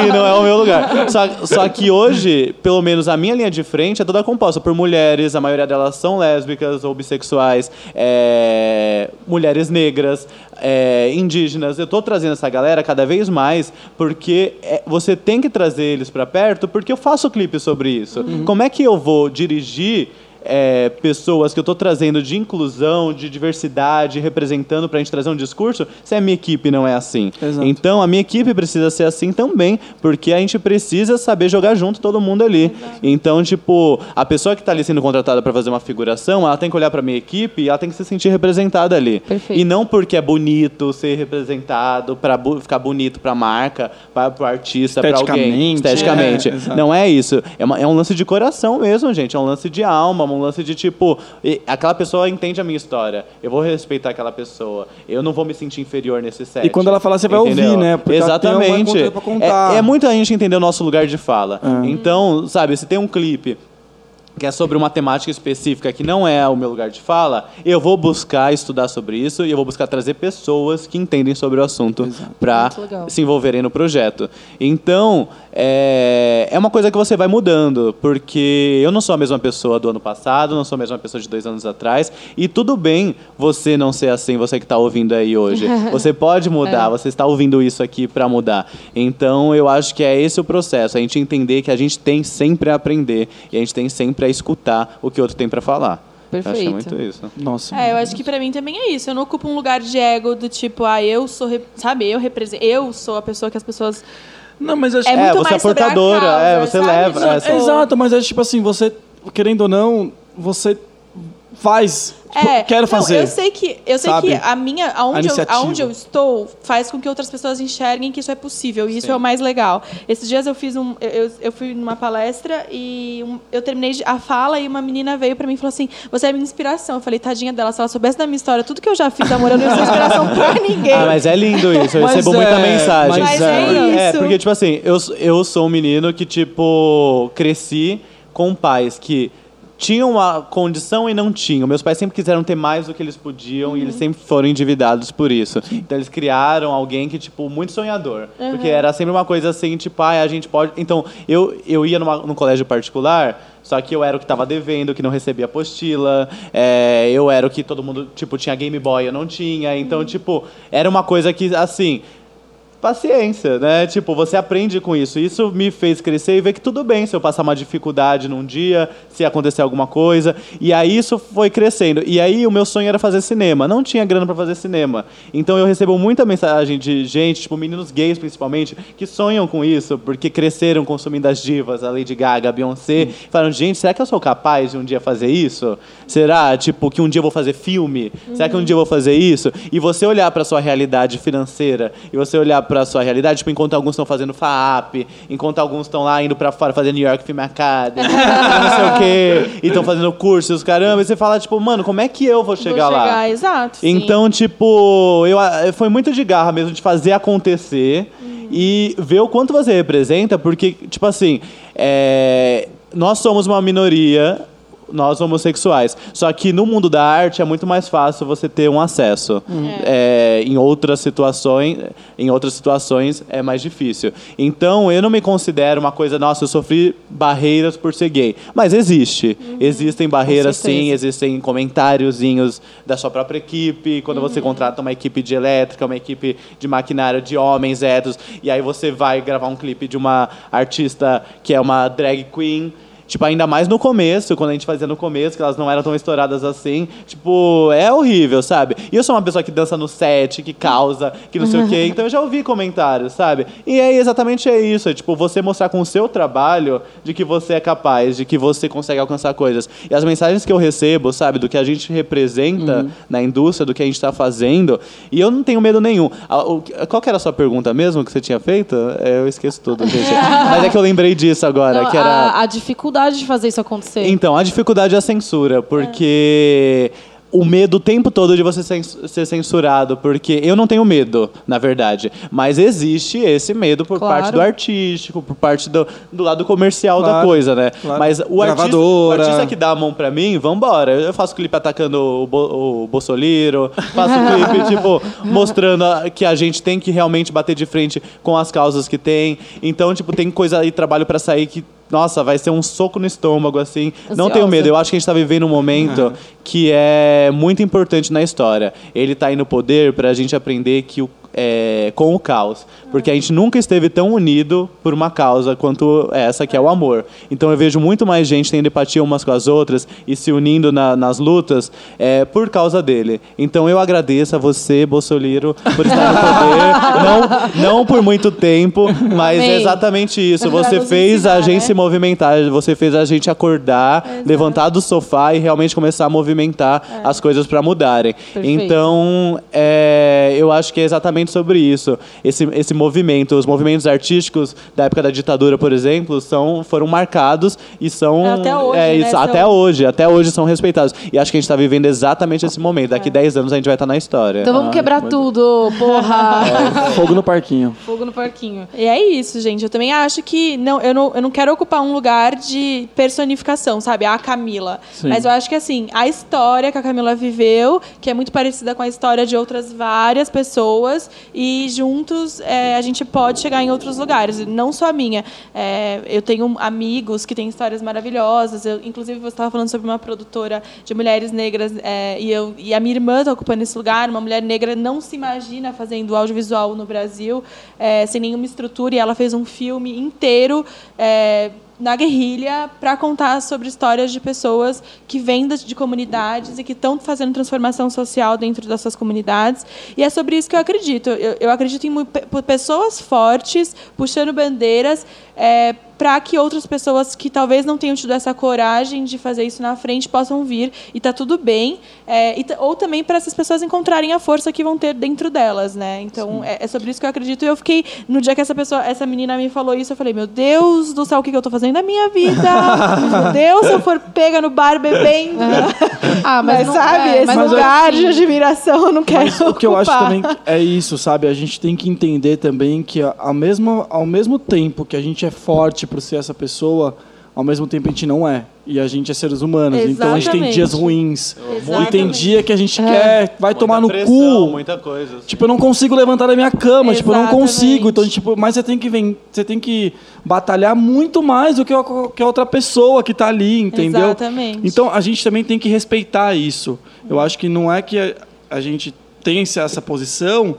que não é o meu lugar. Só, só que hoje, pelo menos a minha linha de frente é toda composta por mulheres, a maioria delas são lésbicas ou bissexuais, é, mulheres negras, é, indígenas. Eu estou trazendo essa galera cada vez mais porque é, você tem que trazer eles para perto porque eu faço clipe sobre isso. Como é que eu vou dirigir é, pessoas que eu estou trazendo de inclusão, de diversidade, representando para a gente trazer um discurso, se a minha equipe não é assim. Exato. Então, a minha equipe precisa ser assim também, porque a gente precisa saber jogar junto todo mundo ali. Então, tipo, a pessoa que está ali sendo contratada para fazer uma figuração, ela tem que olhar para minha equipe e ela tem que se sentir representada ali. Perfeito. E não porque é bonito ser representado, para ficar bonito para a marca, para o artista, para alguém. Esteticamente, é, exato. não é isso. É, uma- é um lance de coração mesmo, gente. É um lance de alma, um lance de tipo, aquela pessoa entende a minha história. Eu vou respeitar aquela pessoa. Eu não vou me sentir inferior nesse set. E quando ela falar, você vai ouvir, né? Porque Exatamente. coisa pra contar. É, é muita gente entender o nosso lugar de fala. É. Então, sabe, se tem um clipe que é sobre uma temática específica que não é o meu lugar de fala, eu vou buscar estudar sobre isso e eu vou buscar trazer pessoas que entendem sobre o assunto para se envolverem no projeto. Então, é, é uma coisa que você vai mudando, porque eu não sou a mesma pessoa do ano passado, não sou a mesma pessoa de dois anos atrás, e tudo bem você não ser assim, você que está ouvindo aí hoje. (laughs) Você pode mudar, É. você está ouvindo isso aqui para mudar. Então, eu acho que é esse o processo, a gente entender que a gente tem sempre a aprender e a gente tem sempre a escutar o que o outro tem para falar. Eu é Perfeito. muito isso. Nossa. É, eu acho que pra mim também é isso. Eu não ocupo um lugar de ego do tipo, ah, eu sou, sabe, eu represento, eu sou a pessoa que as pessoas Não, mas acho É muito você é portadora, causa, é, você sabe? leva. Não, é, você- Exato, mas é tipo assim, você, querendo ou não, você faz. tipo, É, quero não, fazer. eu sei que eu sei sabe? que a minha aonde, eu, iniciativa. aonde eu estou faz com que outras pessoas enxerguem que isso é possível e isso é o mais legal. Esses dias eu fiz um eu, eu- eu fui numa palestra e um- eu terminei a fala e uma menina veio pra mim e falou assim: "Você é minha inspiração". Eu falei: "Tadinha dela, se ela soubesse da minha história, tudo que eu já fiz, amor, eu não ia ser inspiração pra (laughs) ninguém". Ah, mas é lindo isso. Eu Mas recebo é, muita mensagem. mas Mas é É, isso. porque, tipo assim, eu, eu sou um menino que, tipo, cresci com pais que tinham uma condição e não tinham. Meus pais sempre quiseram ter mais do que eles podiam e eles Uhum. sempre foram endividados por isso. Então eles criaram alguém que, tipo, muito sonhador. Uhum. Porque era sempre uma coisa assim, tipo, ah, a gente pode. Então, eu, eu ia numa, num colégio particular. Só que eu era o que estava devendo, que não recebia apostila. é, eu era o que todo mundo, tipo, tinha Game Boy, eu não tinha. Então, tipo, era uma coisa que, assim, paciência, né? Tipo, você aprende com isso. Isso me fez crescer e ver que tudo bem se eu passar uma dificuldade num dia, se acontecer alguma coisa. E aí isso foi crescendo. E aí o meu sonho era fazer cinema. Não tinha grana para fazer cinema. Então eu recebo muita mensagem de gente, tipo meninos gays principalmente, que sonham com isso, porque cresceram consumindo as divas, a Lady Gaga, a Beyoncé. Hum. Falaram, gente, será que eu sou capaz de um dia fazer isso? Será, tipo, que um dia eu vou fazer filme? Uhum. Será que um dia eu vou fazer isso? E você olhar para sua realidade financeira e você olhar para a sua realidade, tipo, enquanto alguns estão fazendo FAAP, enquanto alguns estão lá indo para fora fazendo New York Film Academy, (laughs) não sei o quê, e estão fazendo cursos, caramba, e você fala, tipo, mano, como é que eu vou chegar, vou chegar lá? Exato. Então, sim. tipo, eu, foi muito de garra mesmo de fazer acontecer uhum. e ver o quanto você representa, porque, tipo assim, é, nós somos uma minoria nós homossexuais. Só que no mundo da arte é muito mais fácil você ter um acesso. Uhum. É, em outras situações, em outras situações é mais difícil. Então eu não me considero uma coisa, nossa, eu sofri barreiras por ser gay. Mas existe. Uhum. Existem barreiras sim, existem comentáriozinhos da sua própria equipe, quando uhum. você contrata uma equipe de elétrica, uma equipe de maquinário de homens héteros, e aí você vai gravar um clipe de uma artista que é uma drag queen Tipo, ainda mais no começo, quando a gente fazia no começo, que elas não eram tão estouradas assim. Tipo, é horrível, sabe? E eu sou uma pessoa que dança no set, que causa, que não sei o quê. (laughs) Então eu já ouvi comentários, sabe? E é exatamente é isso. É, tipo, você mostrar com o seu trabalho de que você é capaz, de que você consegue alcançar coisas. E as mensagens que eu recebo, sabe, do que a gente representa uhum. na indústria, do que a gente está fazendo. E eu não tenho medo nenhum. Qual que era a sua pergunta mesmo que você tinha feito? É, eu esqueço tudo, gente. (laughs) Mas é que eu lembrei disso agora. Não, que era... a, a dificuldade dificuldade de fazer isso acontecer? Então, a dificuldade é a censura, porque. É o medo o tempo todo de você ser censurado, porque eu não tenho medo, na verdade, mas existe esse medo por claro. parte do artístico, por parte do, do lado comercial claro, da coisa, né? Claro. Mas o artista, o artista, que dá a mão pra mim, vambora. Eu faço clipe atacando o, Bo, o Bolsoliro, faço clipe, (laughs) tipo, mostrando que a gente tem que realmente bater de frente com as causas que tem. Então, tipo, tem coisa aí, trabalho para sair que nossa, vai ser um soco no estômago, assim. Ansiosa. Não tenho medo. Eu acho que a gente está vivendo um momento uhum. que é muito importante na história. Ele está aí no poder para a gente aprender que o é, com o caos. Porque a gente nunca esteve tão unido por uma causa quanto essa, que é o amor. Então eu vejo muito mais gente tendo empatia umas com as outras e se unindo na, nas lutas é, por causa dele. Então eu agradeço a você, Bolsonaro, por estar no poder. (laughs) não, não por muito tempo, mas Amém. exatamente isso. Você fez ensinar, a gente né? se movimentar, você fez a gente acordar, Exato. levantar do sofá e realmente começar a movimentar é. as coisas para mudarem. Perfeito. Então, é, eu acho que é exatamente sobre isso. Esse, esse movimento, os movimentos artísticos da época da ditadura, por exemplo, são, foram marcados e são. Até hoje. É, né, até são... hoje, até hoje são respeitados. E acho que a gente está vivendo exatamente esse momento. Daqui é. 10 anos a gente vai estar tá na história. Então vamos ah, quebrar tudo, porra! É, (laughs) fogo no parquinho. Fogo no parquinho. E é isso, gente. Eu também acho que não, eu, não, eu não quero ocupar um lugar de personificação, sabe? A Camila. Sim. Mas eu acho que assim, a história que a Camila viveu, que é muito parecida com a história de outras várias pessoas, e juntos é, a gente pode chegar em outros lugares. Não só a minha. É, eu tenho amigos que têm histórias maravilhosas. Eu, inclusive, você estava falando sobre uma produtora de mulheres negras é, e, eu, e a minha irmã está ocupando esse lugar. Uma mulher negra não se imagina fazendo audiovisual no Brasil é, sem nenhuma estrutura e ela fez um filme inteiro é, na guerrilha para contar sobre histórias de pessoas que vêm de comunidades e que estão fazendo transformação social dentro dessas comunidades. E é sobre isso que eu acredito. Eu, eu acredito em pessoas fortes, puxando bandeiras, é, para que outras pessoas que talvez não tenham tido essa coragem de fazer isso na frente possam vir e tá tudo bem é, e, ou também para essas pessoas encontrarem a força que vão ter dentro delas né? Então é, é, sobre isso que eu acredito. E eu fiquei no dia que essa pessoa essa menina me falou isso eu falei meu Deus do céu o que, que eu estou fazendo na minha vida? (laughs) Meu Deus se eu for pega no bar bebendo. Ah mas, mas não, sabe é, esse mas lugar de admiração eu não quero mas o que eu acho também é isso sabe? A gente tem que entender também que ao mesmo ao mesmo tempo que a gente é forte por ser essa pessoa, ao mesmo tempo a gente não é. E a gente é seres humanos. Exatamente. Então a gente tem dias ruins. Exatamente. E tem dia que a gente é. quer, vai muita tomar no pressão, cu. Muita coisa. Assim. Tipo, eu não consigo levantar da minha cama. Exatamente. Tipo, eu não consigo. Então, tipo, mas você tem que vem, você tem que batalhar muito mais do que a, que a outra pessoa que está ali, entendeu? Exatamente. Então a gente também tem que respeitar isso. Eu acho que não é que a, a gente tem essa posição,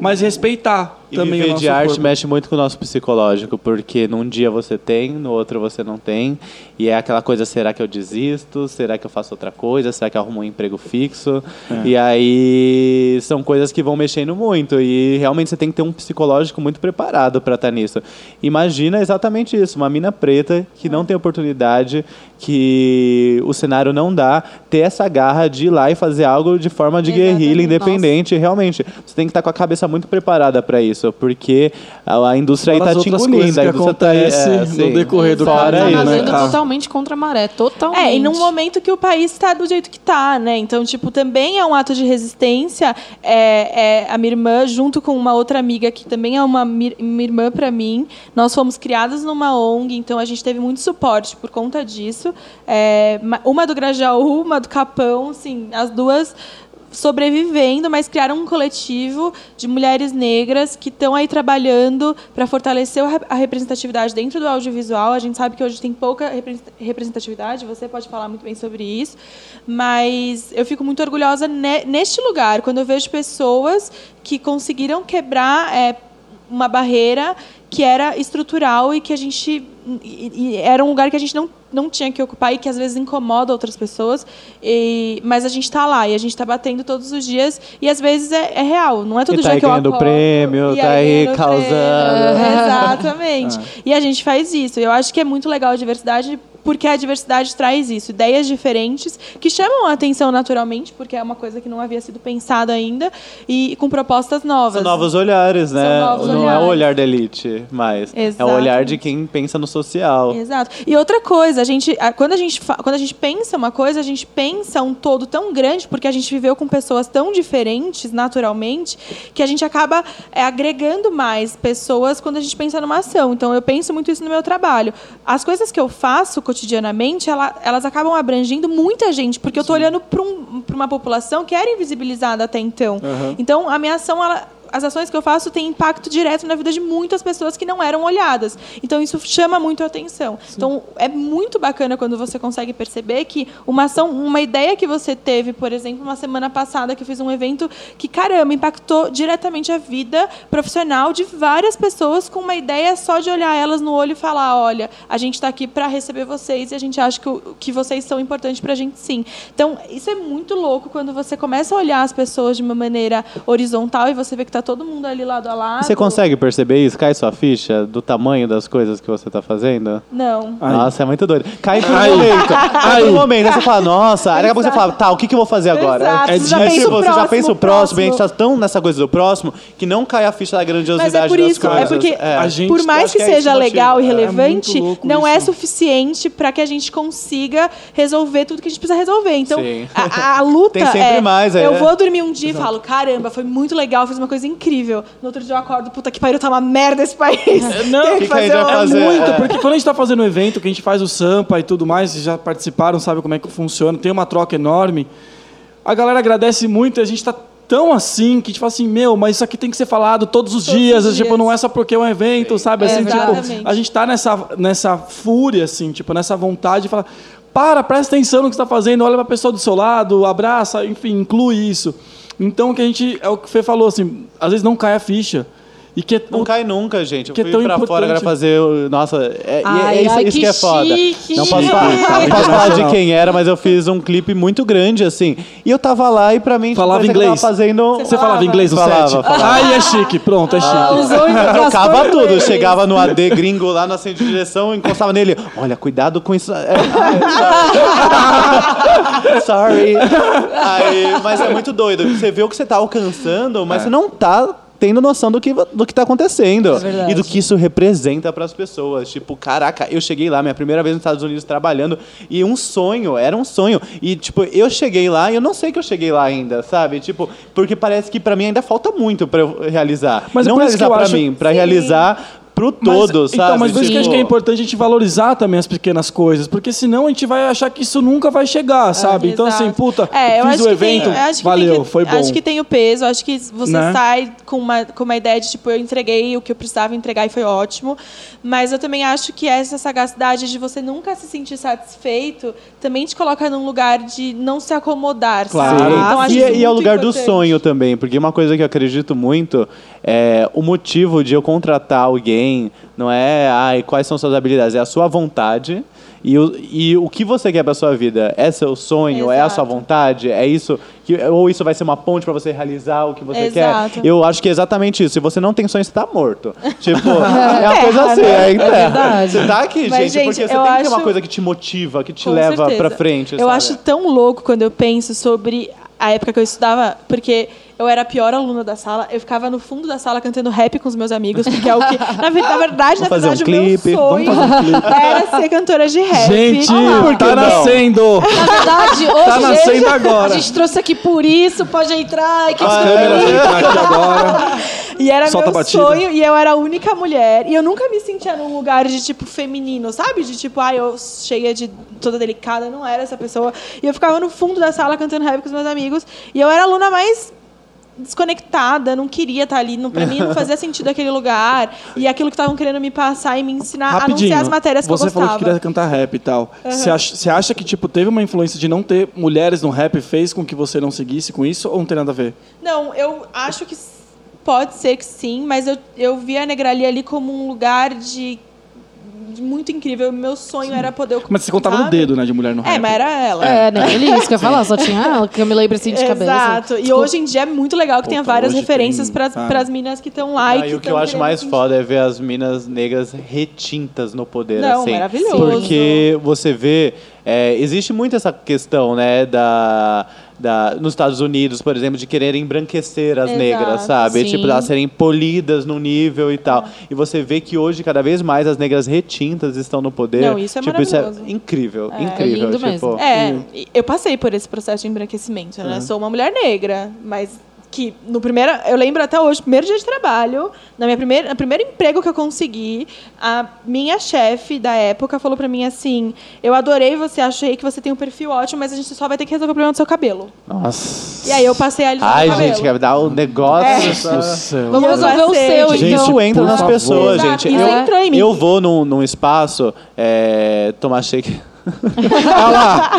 mas respeitar E também o viver de arte corpo. mexe muito com o nosso psicológico, porque num dia você tem, no outro você não tem. E é aquela coisa, será que eu desisto? Será que eu faço outra coisa? Será que eu arrumo um emprego fixo? É. E aí são coisas que vão mexendo muito. E realmente você tem que ter um psicológico muito preparado para estar nisso. Imagina exatamente isso, uma mina preta que não tem oportunidade, que o cenário não dá, ter essa garra de ir lá e fazer algo de forma de guerrilha, independente. Realmente, você tem que estar com a cabeça muito preparada para isso, porque a, a indústria aí Fora tá as te engolindo. coisas a indústria tá acontece é, no sim. decorrer do Fora tá caminho, isso. né, cara? totalmente contra a maré, totalmente. É, e num momento que o país está do jeito que está, né? Então, tipo, também é um ato de resistência. É, é a minha irmã, junto com uma outra amiga que também é uma, uma irmã para mim, nós fomos criadas numa ONG, então a gente teve muito suporte por conta disso. É, ma- uma do Grajaú, uma do Capão, assim, as duas sobrevivendo, mas criaram um coletivo de mulheres negras que estão aí trabalhando para fortalecer a representatividade dentro do audiovisual. A gente sabe que hoje tem pouca repre- representatividade, você pode falar muito bem sobre isso, mas eu fico muito orgulhosa ne- neste lugar, quando eu vejo pessoas que conseguiram quebrar é, uma barreira que era estrutural e que a gente e- e era um lugar que a gente não, não tinha que ocupar e que às vezes incomoda outras pessoas. E, mas a gente está lá e a gente está batendo todos os dias. E às vezes é, é real não é todo E tá dia aí que eu ganhando acordo prêmio, e tá aí ganhando causando. prêmio. (laughs) exatamente e a gente faz isso. Eu acho que é muito legal a diversidade porque a diversidade traz isso, ideias diferentes que chamam a atenção naturalmente, porque é uma coisa que não havia sido pensada ainda, e com propostas novas. São novos olhares, né? Novos não é o olhares. olhar da elite, mas é o olhar de quem pensa no social. Exato. E outra coisa, a gente, quando, a gente quando a gente pensa uma coisa, a gente pensa um todo tão grande, porque a gente viveu com pessoas tão diferentes, naturalmente, que a gente acaba é, agregando mais pessoas quando a gente pensa numa ação. Então, eu penso muito isso no meu trabalho. As coisas que eu faço cotidianamente, ela- elas acabam abrangendo muita gente, porque eu estou olhando para um, uma população que era invisibilizada até então. Então, a minha ação, ela as ações que eu faço têm impacto direto na vida de muitas pessoas que não eram olhadas. Então isso chama muito a atenção. Então é muito bacana quando você consegue perceber que uma ação, uma ideia que você teve, por exemplo, uma semana passada que eu fiz um evento que caramba impactou diretamente a vida profissional de várias pessoas com uma ideia só de olhar elas no olho e falar, olha, a gente está aqui para receber vocês e a gente acha que, que vocês são importantes para a gente sim. Então isso é muito louco quando você começa a olhar as pessoas de uma maneira horizontal e você vê que está todo mundo ali lado a lado. Você consegue perceber isso? Cai sua ficha do tamanho das coisas que você está fazendo? Não. Aí. Nossa, é muito doido. Cai por um Aí. momento. Cai por um momento. Aí você fala, nossa. Aí daqui a pouco você fala, tá, o que, que eu vou fazer agora? Exato, É você já de- pensa o tipo, você já próximo, pensa o próximo, e a gente próximo. tá tão nessa coisa do próximo que não cai a ficha da grandiosidade Mas é por das isso, é coisas. porque A gente- por mais que, que é seja legal e É relevante, não é isso. suficiente para que a gente consiga resolver tudo que a gente precisa resolver. Então, a, a luta (laughs) Tem sempre é, mais, é. eu vou dormir um dia e falo, caramba, foi muito legal, fiz uma coisa incrível. No outro dia eu acordo, puta que pariu, tá uma merda esse país. (laughs) Não, Tenho que que a gente vai outra. fazer? Muito, É. porque quando a gente está fazendo um evento, que a gente faz o Sampa e tudo mais, já participaram, sabe como é que funciona, tem uma troca enorme. A galera agradece muito e a gente está tão assim que a gente fala assim, meu, mas isso aqui tem que ser falado todos os Todos dias, os tipo, dias. não é só porque é um evento, sabe? Assim, tipo, Exatamente. a gente tá nessa, nessa fúria, assim, tipo, nessa vontade de falar, para, presta atenção no que você está fazendo, olha para a pessoa do seu lado, abraça, enfim, inclui isso. Então, o que a gente, é o que o Fê falou, assim, às vezes não cai a ficha. E que é Não cai nunca, gente. Eu que é fui tão pra fora agora fazer. Nossa, é, e Ai, é isso, ai, isso que que é foda. chique. Não posso Chique, falar, não posso falar de quem era, mas eu fiz um clipe muito grande, assim. E eu tava lá e pra mim. tipo, Falava inglês? tava fazendo. Você falava inglês no Falava, set? falava. Aí é chique, pronto, é chique. Ah, em Eu trocava tudo. Chegava no AD gringo lá na centro de direção, encostava nele. Olha, cuidado com isso. É, ai, sorry. Aí, mas é muito doido. Você vê o que você tá alcançando, mas você não tá tendo noção do que, do que tá acontecendo. É verdade. e do que isso representa para as pessoas. Tipo, caraca, eu cheguei lá, minha primeira vez nos Estados Unidos trabalhando, e um sonho, era um sonho. E, tipo, eu cheguei lá e eu não sei que eu cheguei lá ainda, sabe? Tipo, porque parece que para mim ainda falta muito para eu realizar. Mas é não realizar para acho- mim, para realizar pro todo, mas, sabe? Então, mas por isso que eu acho que é Tipo, importante a gente valorizar também as pequenas coisas, porque senão a gente vai achar que isso nunca vai chegar, sabe? Então, assim, Exato. puta, É, eu fiz acho o que evento, tem, eu acho que valeu, que- foi bom. Acho que tem o peso, acho que você Né? sai com uma, com uma ideia de, tipo, eu entreguei o que eu precisava entregar e foi ótimo. Mas eu também acho que essa sagacidade de você nunca se sentir satisfeito também te coloca num lugar de não se acomodar, Claro. sabe? Então, e, é- e é o lugar do importante. sonho também, porque uma coisa que eu acredito muito é o motivo de eu contratar alguém não é ai, quais são suas habilidades, é a sua vontade. E o, e o que você quer para sua vida? É seu sonho? É a sua Exato. vontade? É isso? Que, ou isso vai ser uma ponte para você realizar o que você Exato. quer? Eu acho que é exatamente isso. Se você não tem sonho, você tá morto. Tipo, (laughs) é uma coisa assim. É, então, verdade. Você tá aqui, Mas, gente, porque você tem que ter uma acho- coisa que te motiva, que te Com leva pra frente. Eu sabe? acho tão louco quando eu penso sobre a época que eu estudava, porque eu era a pior aluna da sala. Eu ficava no fundo da sala cantando rap com os meus amigos, porque é o que. Na, ve- na verdade, na fazer um verdade, o clipe, meu (laughs) sonho era ser cantora de rap. Gente, por que tá não? nascendo! Na verdade, hoje Tá nascendo a agora. gente trouxe aqui por isso, pode entrar. E que As câmeras aqui agora. (laughs) E era Solta a meu sonho, e eu era a única mulher. E eu nunca me sentia num lugar de, tipo, feminino, sabe? De, tipo, ai, eu cheia de... toda delicada. Não era essa pessoa. E eu ficava no fundo da sala cantando rap com os meus amigos. E eu era a aluna mais desconectada, não queria estar ali. Não, pra mim, não (laughs) fazia sentido aquele lugar. E aquilo que estavam querendo me passar e me ensinar a Rapidinho, ser as matérias que você eu falou gostava. que queria cantar rap e tal. Você acha, você acha que tipo teve uma influência de não ter mulheres no rap fez com que você não seguisse com isso ou não tem nada a ver? Não, eu acho que pode ser que sim, mas eu, eu vi a Negrali ali como um lugar de muito incrível. Meu sonho era poder ocupar. Mas você contava no dedo, né, de mulher no rap. É, mas era ela. É, né? Ele isso que eu ia falar, só tinha ela, Camila Ibreci de cabeça. Exato. E hoje em dia é muito legal que tenha Puta, várias hoje referências tem, para sabe? as minas que estão lá. Ah, e, e o que eu acho mais sentir. foda é ver as minas negras retintas no poder, Não, assim. maravilhoso. Porque você vê... é, existe muito essa questão, né, da... Da, nos Estados Unidos, por exemplo, de querer embranquecer as Exato. negras, sabe? Sim. Tipo, elas serem polidas no nível e tal. E você vê que hoje, cada vez mais, as negras retintas estão no poder. Não, isso é tipo, isso é maravilhoso. incrível, É. incrível. É lindo tipo, mesmo. É, e eu passei por esse processo de embranquecimento, né? Sou uma mulher negra, mas que no primeiro, eu lembro até hoje, primeiro dia de trabalho, na minha primeira, no primeiro emprego que eu consegui, a minha chefe da época falou pra mim assim: "Eu adorei você, achei que você tem um perfil ótimo, mas a gente só vai ter que resolver o problema do seu cabelo". Nossa. E aí eu passei a alisar Ai, gente, quer dar o negócio. É. Do céu. Vamos resolver o seu, Gente, então. isso entra por nas favor. pessoas, Exato, gente. isso eu, entrou em mim. eu vou num, num espaço é, tomar shake. Ah lá!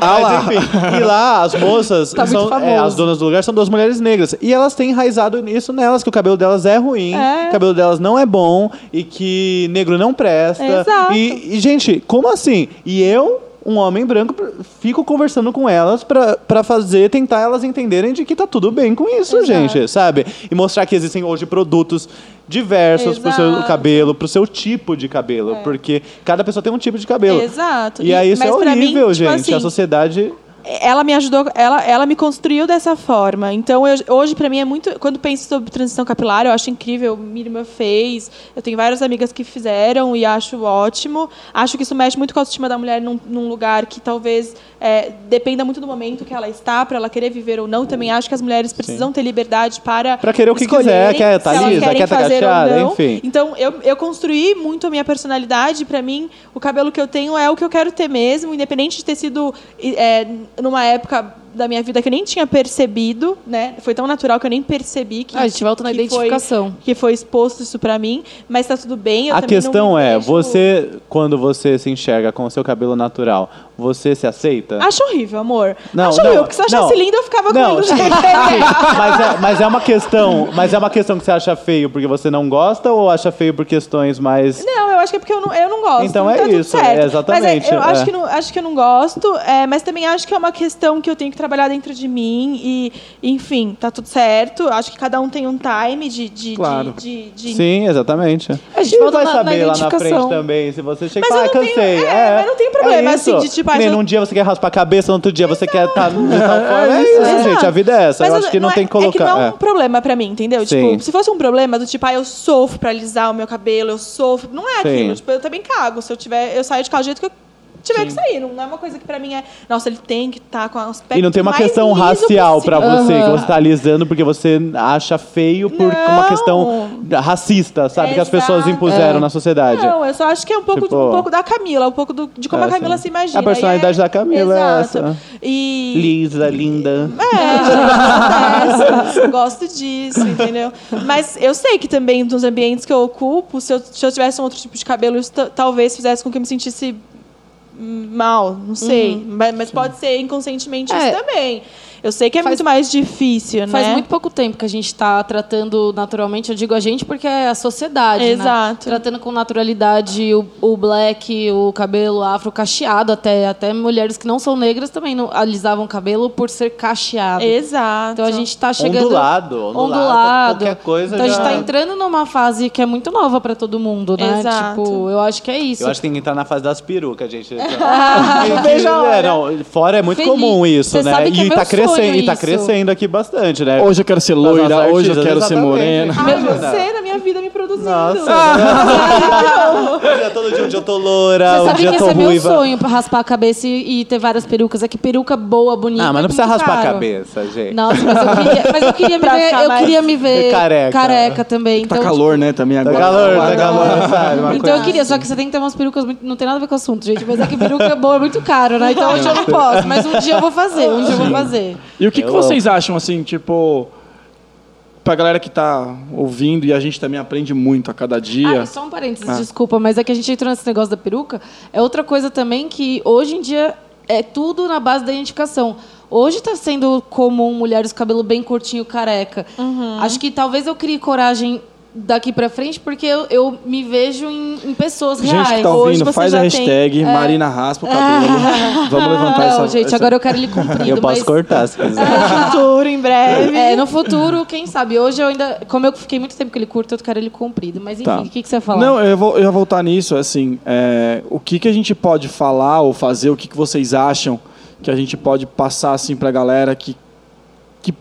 Ah lá! Mas enfim, e lá as moças, Tá são, é, as donas do lugar são duas mulheres negras. E elas têm enraizado nisso nelas, que o cabelo delas é ruim, É. o cabelo delas não é bom e que negro não presta. Exato. E, e, gente, como assim? E eu, um homem branco, fico conversando com elas pra, pra fazer, tentar elas entenderem de que tá tudo bem com isso, Exato. gente, sabe? E mostrar que existem hoje produtos diversos pro seu cabelo, pro seu tipo de cabelo. Porque cada pessoa tem um tipo de cabelo. Exato. E, aí isso é mas mim, horrível, tipo gente. assim, a sociedade. Ela me ajudou, ela, ela me construiu dessa forma. Então, eu- hoje, pra mim, é muito. Quando penso sobre transição capilar, eu acho incrível. Miriam fez, eu tenho várias amigas que fizeram e acho ótimo. Acho que isso mexe muito com a autoestima da mulher num, num lugar que talvez é, dependa muito do momento que ela está, para ela querer viver ou não. Também acho que as mulheres precisam ter liberdade para. Pra querer o que quiser, quer tá elas lisa, quer tá cacheada, não. enfim. Então, eu, eu construí muito a minha personalidade. Pra mim, o cabelo que eu tenho é o que eu quero ter mesmo, independente de ter sido é, numa época da minha vida que eu nem tinha percebido, né? Foi tão natural que eu nem percebi que Ah, a gente volta na que foi- identificação. que foi exposto isso pra mim, mas tá tudo bem. eu a questão é, vejo- você, quando você se enxerga com o seu cabelo natural, você se aceita? Acho horrível, amor. Não, Acho não, horrível, porque se eu achasse não. lindo, eu ficava Não, com ele (laughs) mas, é, mas é uma questão, mas é uma questão que você acha feio porque você não gosta ou acha feio por questões mais Não, acho que é porque eu não, eu não gosto. Então é tá isso, certo. é exatamente, Mas é, eu é. acho, que não, acho que eu não gosto, é, mas também acho que é uma questão que eu tenho que trabalhar dentro de mim e, enfim, tá tudo certo. Acho que cada um tem um time de... de, Claro. de, de, de- Sim, exatamente. A gente vai na- na saber lá na frente também, se você chega e fala, ah, não tenho- cansei. é, mas não tem problema, é assim, de tipo, nem num dia você quer raspar a cabeça, no outro dia você quer estar (laughs) forma. É, isso, gente, a vida é essa. eu acho que não, é- tem que É que colocar. não é é. um problema pra mim, entendeu? Tipo, se fosse um problema do tipo, ah, eu sofro pra alisar o meu cabelo, eu sofro. Não é Sim. Aquilo. Tipo, eu também cago. Se eu tiver, eu saio de casa do jeito que eu tiver que sair. Não é uma coisa que pra mim é, nossa, ele tem que estar com o aspecto E não tem uma questão racial pra você, que você tá alisando porque você acha feio por uma Não. questão racista, sabe? Que as pessoas Exato. impuseram na sociedade. Não, eu só acho que é um pouco, Tipo- um pouco da Camila, um pouco do- de como É, a Camila sim. se imagina. A personalidade é- da Camila é Exato. essa. E... Lisa, linda. É, acontece. (laughs) Gosto disso, entendeu? Mas eu sei que também nos ambientes que eu ocupo, se eu, se eu tivesse um outro tipo de cabelo, isso ta- talvez fizesse com que eu me sentisse mal, não sei. Mas, mas pode ser inconscientemente É. isso também. Eu sei que é Faz- muito mais difícil, Faz né? muito pouco tempo que a gente está tratando naturalmente, eu digo a gente porque é a sociedade, né? Exato. Tratando com naturalidade o, o black, o cabelo afro cacheado, até, até mulheres que não são negras também não alisavam o cabelo por ser cacheado. Exato. Então a gente está chegando Ondulado, ondulado, ondulado. qualquer coisa Então a gente já- está entrando numa fase que é muito nova para todo mundo, né? Exato. Tipo, eu acho que é isso. Eu acho que tem que entrar na fase das perucas, gente. (laughs) hora. É, não, fora é muito Feliz. comum isso, né? sabe que é e, meu tá crescendo, sonho e tá crescendo aqui bastante, né? Hoje eu quero ser loira, nossas hoje eu artistas, quero ser exatamente. morena. Ai, Imagina. você na minha vida me produzindo. Nossa. (laughs) Hoje é todo dia, um dia eu tô loura, Você um sabe dia que eu tô esse é meu ruiva. sonho, pra raspar a cabeça e, e ter várias perucas. É que peruca boa, bonita. Ah, mas é não precisa muito raspar a caro. cabeça, gente. Nossa, mas eu queria, mas eu queria (laughs) me ver, eu queria me ver careca. careca também. Tá Então, calor, né, também Tá agora. calor, tá Ah, calor, sabe? (laughs) Uma Então eu queria, só que você tem que ter umas perucas muito. Não tem nada a ver com o assunto, gente. Mas é que peruca boa é muito caro, né? Então hoje eu não posso. Mas um dia eu vou fazer, um dia eu vou fazer. E o que, que vocês acham, assim, tipo... Pra galera que tá ouvindo, e a gente também aprende muito a cada dia. Ah, só um parênteses, Ah. desculpa, mas é que a gente entrou nesse negócio da peruca. É outra coisa também que hoje em dia é tudo na base da identificação. Hoje está sendo comum mulheres com cabelo bem curtinho, careca. Uhum. Acho que talvez eu crie coragem daqui pra frente, porque eu, eu me vejo em, em pessoas Gente reais. que tá Hoje ouvindo, você faz a já tem- hashtag Marina Raspa o cabelo. (laughs) Vamos levantar Não, essa... gente, essa- agora eu quero ele comprido. Eu posso mas... cortar se quiser. (laughs) No futuro, em breve. É, no futuro, quem sabe? Hoje eu ainda. Como eu fiquei muito tempo com ele curto, eu quero ele comprido. Mas enfim, Tá. o que, que você ia falar? Não, eu vou, eu ia voltar nisso, assim, é, o que, que a gente pode falar ou fazer, o que, que vocês acham que a gente pode passar, assim, pra galera que, que,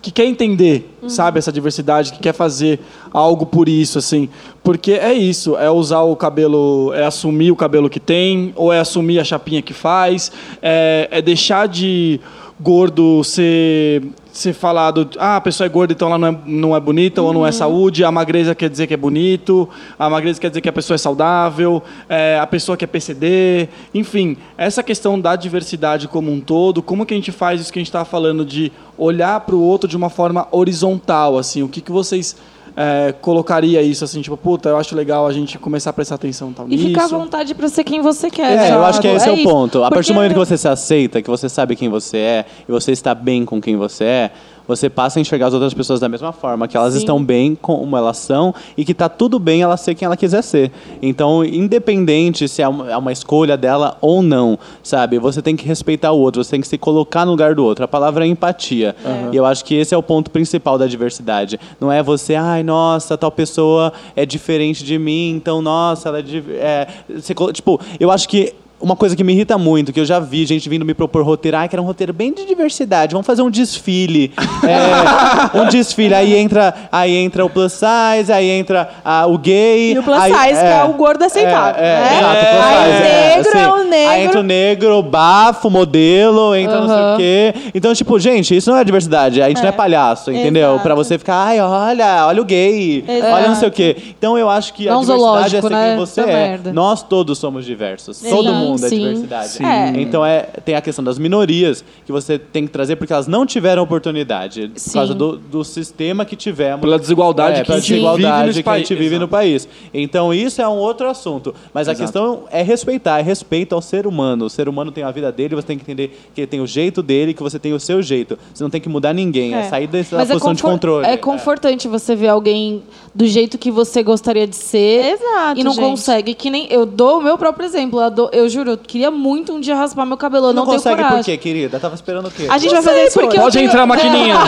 que quer entender, sabe, essa diversidade, que quer fazer algo por isso, assim, porque é isso, é usar o cabelo, é assumir o cabelo que tem, ou é assumir a chapinha que faz, é, é deixar de gordo ser ser falado, ah, a pessoa é gorda, então ela não é, não é bonita ou não é saúde, a magreza quer dizer que é bonito, a magreza quer dizer que a pessoa é saudável, é, a pessoa que é PCD, enfim, essa questão da diversidade como um todo, como que a gente faz isso que a gente estava falando de olhar para o outro de uma forma horizontal, assim, o que, que vocês é, colocaria isso assim, tipo, puta, eu acho legal a gente começar a prestar atenção tal E nisso. ficar à vontade pra ser quem você quer. É, eu acho que esse é, o isso. ponto. A partir do momento que você se aceita, que você sabe quem você é e você está bem com quem você é, você passa a enxergar as outras pessoas da mesma forma, que elas Sim. estão bem como elas são e que tá tudo bem ela ser quem ela quiser ser. Então, independente se é uma, é uma escolha dela ou não, sabe? Você tem que respeitar o outro, você tem que se colocar no lugar do outro. A palavra é empatia. E eu acho que esse é o ponto principal da diversidade. Não é você, ai, nossa, tal pessoa é diferente de mim, então, nossa, ela é, é você tipo, eu acho que uma coisa que me irrita muito, que eu já vi gente vindo me propor roteiro, ai, que era um roteiro bem de diversidade, vamos fazer um desfile. (laughs) É, um desfile, aí entra, aí entra o plus size, aí entra ah, o gay. E o plus aí- size, que é o gordo aceitável, É, é, né? exato, Aí size, o negro é o negro. Aí entra o negro, bafo, modelo, entra não sei o quê. Então, tipo, gente, isso não é diversidade, a gente não é palhaço, entendeu? Exato. Pra você ficar, ai, olha, olha o gay, Exato. olha não sei o quê. Então, eu acho que a Não diversidade é ser né? quem você é. Nós todos somos diversos. Todo Sim, mundo é sim. diversidade. Sim. É. Então é, tem a questão das minorias que você tem que trazer porque elas não tiveram oportunidade por Sim. causa do, do sistema que tivemos. Pela desigualdade é, que pela a gente vive desigualdade que a gente vive Exato. no país. Então isso é um outro assunto. Mas a Exato. questão é respeitar, é respeito ao ser humano. O ser humano tem a vida dele, você tem que entender que ele tem o jeito dele, que você tem o seu jeito. Você não tem que mudar ninguém, é, É. sair dessa Mas é, posição de confor- controle. é confortante você ver alguém do jeito que você gostaria de ser Exato, e não gente. consegue. Que nem eu dou o meu próprio exemplo. Eu, dou- eu juro, eu queria muito um dia raspar meu cabelo. Eu Não, não, tenho consegue coragem. por quê, querida? Tava esperando o quê? A gente Não vai fazer isso porque hoje. Pode entrar a maquininha. (laughs)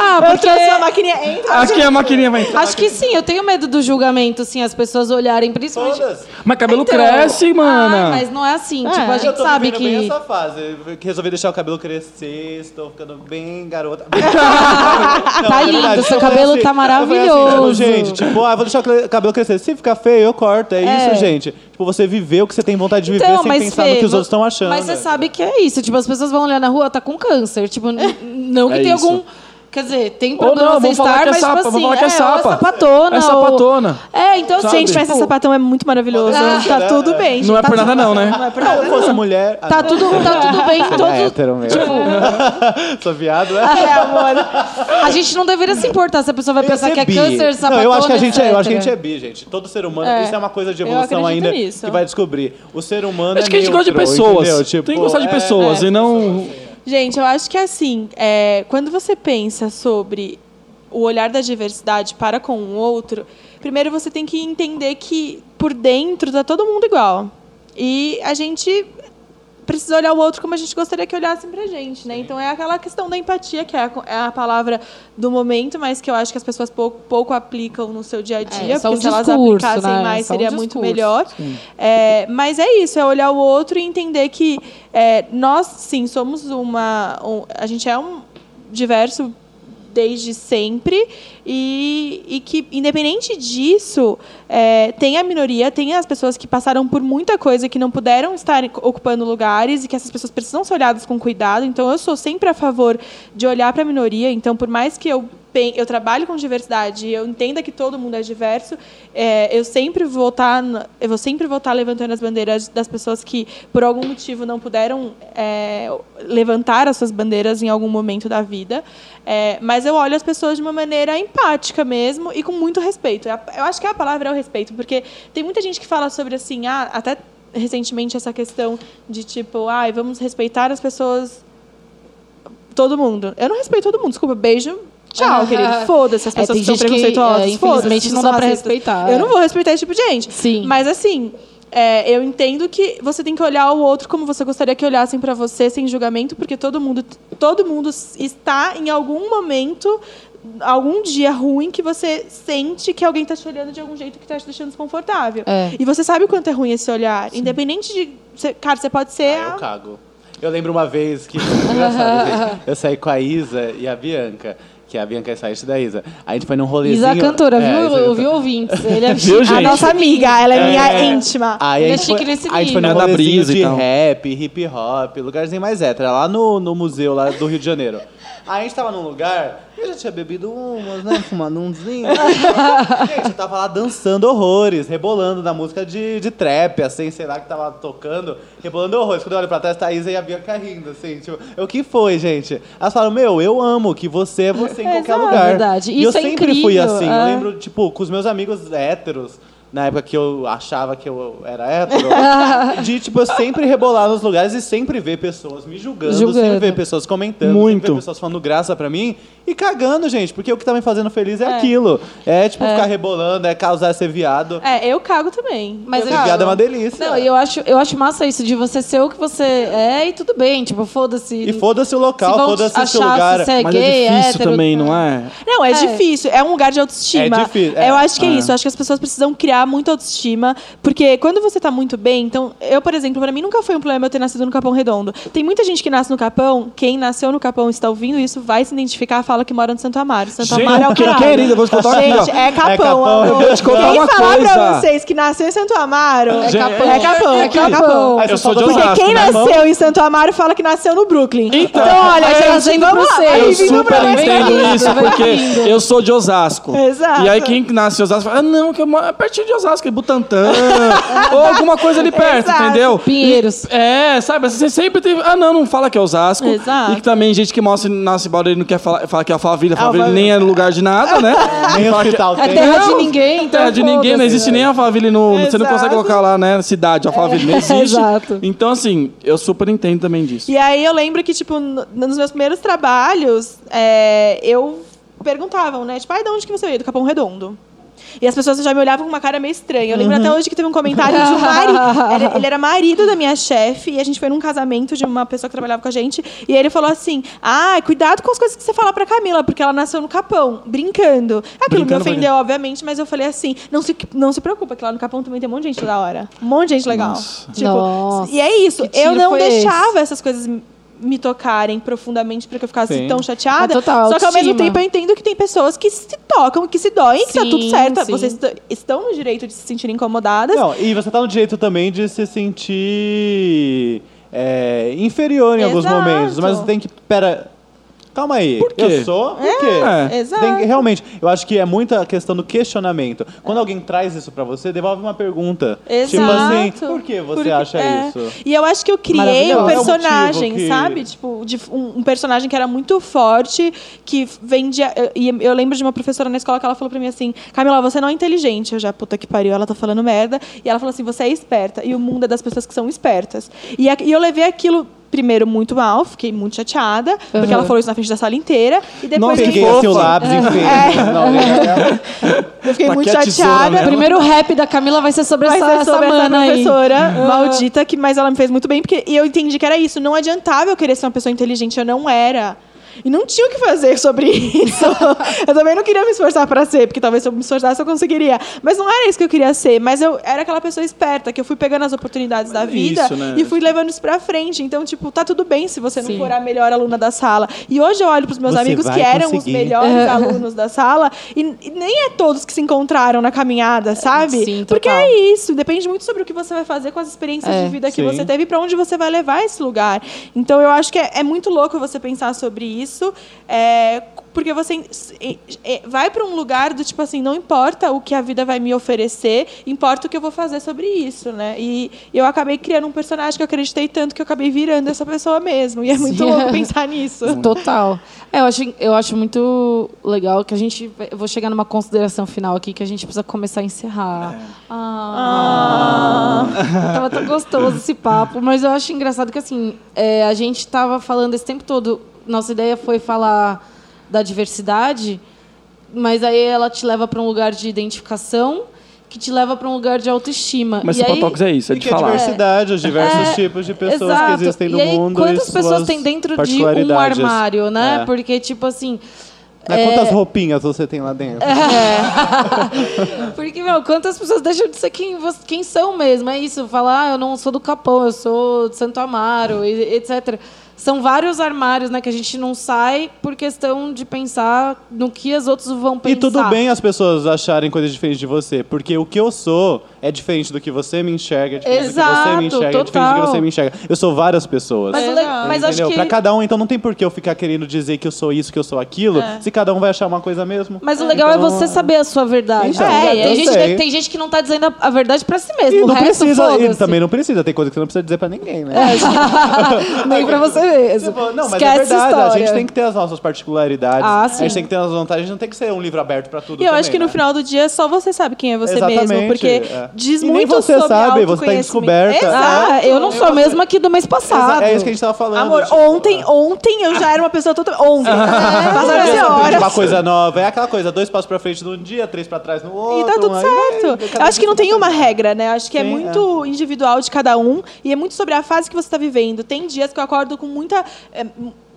Ah, Eu porque trouxe uma maquininha. Entra. Aqui a maquininha vai entrar. acho que sim. Eu tenho medo do julgamento, assim, as pessoas olharem, principalmente. Todas. Mas cabelo Então, cresce, mana. ai, mas não é assim. É. Tipo, a Eu gente tô sabe que. essa fase. Eu resolvi deixar o cabelo crescer, estou ficando bem garota. (laughs) Tá lindo, seu cabelo tá Eu assim, tipo, gente, tipo, ah, vou deixar o cabelo crescer. Se ficar feio, eu corto. É, É. isso, gente. tipo, você viver o que você tem vontade de viver Então, sem pensar Fê, no que os outros estão achando. Mas você sabe que é isso. Tipo, as pessoas vão olhar na rua, tá com câncer. Tipo, não (laughs) que É tenha algum. Quer dizer, tem Ou problema não, sem vamos falar estar, que é mas sapa, tipo vamos assim, falar que é é, sapa. ou sapatona. É ou- sapatona. É, então, Sabe? Gente, mas tipo, esse sapatão é muito maravilhoso. Ah, tá tudo bem, gente. Não é tá por nada não, né? Não é por Se nada eu fosse não. mulher. Tá tudo, tá tudo bem, Todo... É hétero mesmo. (laughs) Sou viado, né? É, amor. A gente não deveria se importar se a pessoa vai pensar que é bi. câncer, sapatona, Não, eu acho que a gente é, eu acho que a gente é bi, gente. Todo ser humano, É. isso é uma coisa de evolução ainda nisso. que vai descobrir. O ser humano Acho é que a gente gosta de pessoas. Tipo, Tem que gostar de é- pessoas é. e não. Gente, eu acho que assim, é, quando você pensa sobre o olhar da diversidade para com o outro, primeiro você tem que entender que por dentro tá todo mundo igual. E a gente precisa olhar o outro como a gente gostaria que olhassem pra gente, né? Então é aquela questão da empatia, que é a, é a palavra do momento, mas que eu acho que as pessoas pouco, pouco aplicam no seu dia a dia, É, porque um se elas discurso, aplicassem né? mais Só um seria muito melhor. É, mas é isso, é olhar o outro e entender que é, nós, sim, somos uma. um- a gente é um diverso desde sempre e, e que, independente disso, é, tem a minoria, tem as pessoas que passaram por muita coisa que não puderam estar ocupando lugares e que essas pessoas precisam ser olhadas com cuidado. Então, eu sou sempre a favor de olhar para a minoria. Então, por mais que eu eu trabalho com diversidade eu entenda que todo mundo é diverso, é, eu sempre vou estar eu vou sempre vou estar levantando as bandeiras das pessoas que por algum motivo não puderam é, levantar as suas bandeiras em algum momento da vida. É, mas eu olho as pessoas de uma maneira empática mesmo e com muito respeito. Eu acho que a palavra é o respeito, porque tem muita gente que fala sobre assim, ah, até recentemente essa questão de tipo, ai, vamos respeitar as pessoas todo mundo. Eu não respeito todo mundo, desculpa, beijo. Tchau, querido. Foda-se, as É, pessoas tem que são gente que, preconceituosas. é, infelizmente, não dá pra racistas. respeitar, Eu é. não vou respeitar esse tipo de gente. Sim. Mas assim, é, eu entendo que você tem que olhar o outro como você gostaria que olhassem pra você, sem julgamento, porque todo mundo, todo mundo está em algum momento, algum dia ruim que você sente que alguém está te olhando de algum jeito que está te deixando desconfortável. É. E você sabe o quanto é ruim esse olhar. Independente de. cara, você pode ser. Ah, a- eu cago. Eu lembro uma vez que. (laughs) engraçado. Eu saí com a Isa e a Bianca. Que a Bianca é saída da Isa. A gente foi num rolezinho. Isa cantora, É, viu, Isa cantora. viu ouvintes? Ele é (laughs) Viu, a gente? nossa amiga, ela é, minha É. íntima. Aí Ele a é gente, foi, chique nesse a gente foi num. É rolezinho brisa de tal. rap, hip hop, lugarzinho mais hétero, lá no, no museu lá do Rio de Janeiro. Aí a gente tava num lugar, eu já tinha bebido umas, né, fumando umzinho. (laughs) gente, eu tava lá dançando horrores, rebolando na música de, de trap, assim, sei lá, que tava tocando, rebolando horrores. Quando eu olho pra trás, a Isa e a Bianca rindo, assim, tipo, o que foi, gente? Elas falaram, meu, eu amo que você é você em qualquer Exato. lugar. Verdade. E eu é sempre fui incrível, assim, eu é. lembro, tipo, com os meus amigos héteros, na época que eu achava que eu era hétero, (laughs) de, tipo, eu sempre rebolar nos lugares e sempre ver pessoas me julgando, Julgando. sempre ver pessoas comentando, Muito. sempre ver pessoas falando graça pra mim e cagando, gente, porque o que tá me fazendo feliz é, aquilo. É, tipo, ficar rebolando, é causar ser viado. É, eu cago também. Mas eu. Viado é uma delícia. Não, e eu acho, eu acho massa isso de você ser o que você é e tudo bem, tipo, foda-se. E foda-se o local, foda-se o seu lugar. se é Mas gay, é difícil hétero, também, não é? Não, é, É. difícil. É um lugar de autoestima. É difícil, é. Eu acho que é, É. isso. Eu acho que as pessoas precisam criar muita autoestima. Porque quando você tá muito bem, então, eu, por exemplo, pra mim nunca foi um problema eu ter nascido no Capão Redondo. Tem muita gente que nasce no Capão, quem nasceu no Capão e está ouvindo isso, vai se identificar, fala que mora no Santo Amaro. Santo Gente, Amaro é o que- caralho. querida, vou te contar aqui, Gente, ó. é Capão. É Capão. amor. Eu vou te contar Quem uma falar pra coisa. vocês que nasceu em Santo Amaro, é Gente, Capão. É Capão. é É Capão. Eu sou de falou- Porque Osasco, quem né? nasceu em Santo Amaro fala que nasceu no Brooklyn. Então, olha, Aí gente, vamos lá. Eu super entendo isso, porque eu sou de Osasco. Exato. E aí quem nasce em Osasco fala, ah, não, que eu moro é pertinho de Osasco, é Butantã, (laughs) ou alguma coisa ali perto, Exato. entendeu? Pinheiros. É, sabe, você sempre tem. Ah, não, não fala que é Osasco. Exato. E que também gente que mostra, nasce em Barueri não quer falar, fala que é Alphaville, Alphaville Alphaville. nem é lugar de nada, né? (laughs) Nem Fala que- hospital É tem. terra de ninguém, é então terra de ninguém, não existe nem Alphaville no. Você não consegue colocar lá, né? Cidade, Alphaville, não existe. Exato. Então, assim, eu super entendo também disso. E aí eu lembro que, tipo, no- nos meus primeiros trabalhos, é, eu perguntavam, né? Tipo, ai, de onde que você veio? Do Capão Redondo. E as pessoas já me olhavam com uma cara meio estranha. Eu lembro até hoje que teve um comentário de um marido. (laughs) Ele, ele era marido da minha chefe e a gente foi num casamento de uma pessoa que trabalhava com a gente. E aí ele falou assim: Ah, cuidado com as coisas que você fala pra Camila, porque ela nasceu no Capão, brincando. Aquilo Brincando, me ofendeu, obviamente, mas eu falei assim: não se, não se preocupa, que lá no Capão também tem um monte de gente da hora. Um monte de gente legal. Nossa. Tipo, Nossa, e é isso. Eu não foi esse? deixava essas coisas me tocarem profundamente para que eu ficasse Sim. tão chateada. É total, Só que ao mesmo tempo eu entendo que tem pessoas que se tocam, que se doem, que tá Sim, tudo certo. sim. Vocês est- estão no direito de se sentirem incomodadas. Não, e você tá no direito também de se sentir é, inferior em alguns Exato. momentos. Mas você tem que. Pera. Calma aí. Por quê? Eu sou? Por quê? É, exato. Tem realmente, eu acho que é muita questão do questionamento. Quando alguém traz isso pra você, devolve uma pergunta. Exato. Tipo assim, por que você Porque- acha é. isso? E eu acho que eu criei um personagem, É motivo que- sabe? Tipo, de um, um personagem que era muito forte, que vendia. E eu lembro de uma professora na escola que ela falou pra mim assim: Camila, você não é inteligente. Eu já, puta que pariu, ela tá falando merda. E ela falou assim: você é esperta. E o mundo é das pessoas que são espertas. E, a- e eu levei aquilo. Primeiro, muito mal, fiquei muito chateada, porque Uhum. ela falou isso na frente da sala inteira. E depois Nossa, eu- Peguei assim o lápis, enfim. É. Não, eu fiquei Tá muito chateada. O primeiro rap da Camila vai ser sobre Vai essa, ser sobre essa essa professora maldita, que, mas ela me fez muito bem, porque e eu entendi que era isso. Não adiantava eu querer ser uma pessoa inteligente, eu não era. E não tinha o que fazer sobre (laughs) isso. eu também não queria me esforçar para ser, porque talvez se eu me esforçasse eu conseguiria. Mas não era isso que eu queria ser. Mas eu era aquela pessoa esperta, que eu fui pegando as oportunidades da é vida isso, né? e fui levando isso pra frente. Então, tipo, tá tudo bem se você não Sim. for a melhor aluna da sala. E hoje eu olho pros meus Você amigos que eram conseguir. os melhores (laughs) alunos da sala e, e nem é todos que se encontraram na caminhada, sabe? Sim, Porque é isso, depende muito sobre o que você vai fazer com as experiências É, de vida que sim. você teve e para onde você vai levar esse lugar. Então eu acho que é, é muito louco você pensar sobre isso, é, porque você é, é, vai para um lugar do tipo assim, não importa o que a vida vai me oferecer, importa o que eu vou fazer sobre isso, né? E eu acabei criando um personagem que eu acreditei tanto que eu acabei virando essa pessoa mesmo. E é muito Sim. louco pensar nisso. (laughs) Total. É, eu, acho, eu acho muito legal que a gente. Eu vou chegar numa consideração final aqui que a gente precisa começar a encerrar. Ah, Tava tão gostoso esse papo, mas eu acho engraçado que assim, é, a gente tava falando esse tempo todo. Nossa ideia foi falar da diversidade, mas aí ela te leva para um lugar de identificação que te leva para um lugar de autoestima. Mas e aí, Sapatox é isso, é de que a falar. diversidade, os diversos É, tipos de pessoas Exato. que existem no e aí, mundo. Quantas e pessoas tem dentro de um armário, né? É. Porque, tipo assim. Mas é, Quantas roupinhas você tem lá dentro? (laughs) Porque, meu, quantas pessoas deixam de ser quem, quem são mesmo? É isso, falar, ah, eu não sou do Capão, eu sou de Santo Amaro, e- etc. São vários armários, né, que a gente não sai por questão de pensar no que as outras vão pensar. E tudo bem as pessoas acharem coisas diferentes de você, porque o que eu sou é diferente do que você me enxerga, é diferente do que você Exato, me enxerga, é diferente do que total. você me enxerga. Eu sou várias pessoas. Mas, Exato. mas acho entendeu? que... Pra cada um, então não tem por que eu ficar querendo dizer que eu sou isso, que eu sou aquilo, se cada um vai achar uma coisa mesmo. Mas o legal Então, é você saber a sua verdade. Então, eu tem, gente, tem gente que não tá dizendo a, verdade pra si mesmo. E não resto, precisa, e também não precisa, tem coisa que você não precisa dizer pra ninguém, né? (laughs) (laughs) Nem pra você mesmo. Tipo, não, mas Esquece é verdade, a história. gente tem que ter as nossas particularidades. Ah, A gente tem que ter as vantagens, a não tem que ser um livro aberto pra tudo E eu também, acho que no né? final do dia só você sabe quem é você Exatamente, mesmo. Porque é. diz E nem muito você sobre sabe, você tá descoberta. Exato. Ah, eu não sou a mesma que do mês passado. É isso que a gente tava falando. Amor, tipo, ontem, ontem eu já era uma pessoa totalmente. Ontem. (laughs) Passaram Você aprende horas. uma coisa nova. É aquela coisa, dois passos pra frente num dia, três pra trás no outro. E tá tudo certo. aí, Eu acho que não tem você uma regra, né? Acho que é muito individual de cada um e é muito sobre a fase que você tá vivendo. Tem dias que eu acordo com muita. é,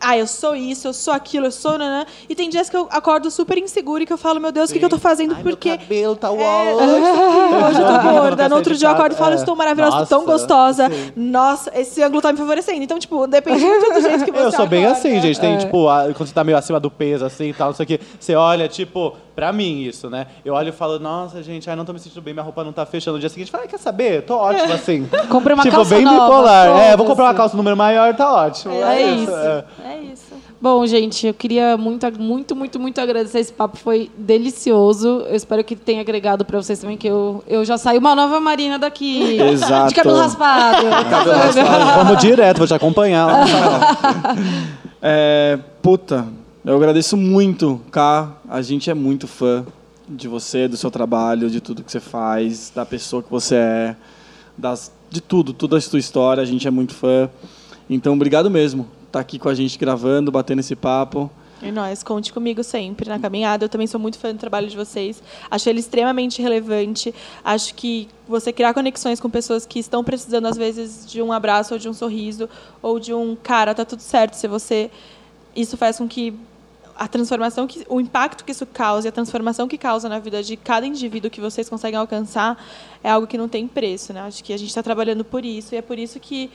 ah, eu sou isso, eu sou aquilo, eu sou. Nanã. E tem dias que eu acordo super insegura e que eu falo, meu Deus, o que, que eu tô fazendo? Ai, Porque. Meu cabelo tá É, uau. (laughs) hoje eu tô- hoje eu tô gorda. No outro dia eu acordo e falo, É. estou maravilhosa, estou tão Nossa, gostosa. sim. Nossa, esse ângulo tá me favorecendo. Então, tipo, depende muito do jeito que (laughs) você Eu sou bem acorda. assim, gente. É. Tem, tipo, a- quando você tá meio acima do peso, assim e tal, não sei o quê. Você olha, tipo, pra mim isso, né? Eu olho e falo, nossa, gente, ai, não tô me sentindo bem, minha roupa não tá fechando. No dia seguinte, fala, "Ai, quer saber? Tô ótimo, assim. (laughs) Comprei uma tipo, calça bem nova, bipolar. É, vou comprar uma calça número maior, tá ótimo. É isso. é. É isso. Bom, gente, eu queria muito, muito, muito, muito agradecer. Esse papo foi delicioso. Eu espero que tenha agregado pra vocês também, que eu, eu já saí uma nova Marina daqui. Exato. De cabelo raspado. (laughs) Vamos direto, vou te acompanhar. lá. (laughs) É, puta, eu agradeço muito, Ká. A gente é muito fã de você, do seu trabalho, de tudo que você faz, da pessoa que você é, das, de tudo, toda a sua história. A gente é muito fã. Então, obrigado mesmo. Tá aqui com a gente gravando, batendo esse papo. E nós, conte comigo sempre na caminhada. Eu também sou muito fã do trabalho de vocês. Acho ele extremamente relevante. Acho que você criar conexões com pessoas que estão precisando, às vezes, de um abraço ou de um sorriso, ou de um cara, tá tudo certo. Se você. Isso faz com que a transformação, que, o impacto que isso causa e a transformação que causa na vida de cada indivíduo que vocês conseguem alcançar é algo que não tem preço. Né? Acho que a gente está trabalhando por isso. E é por isso que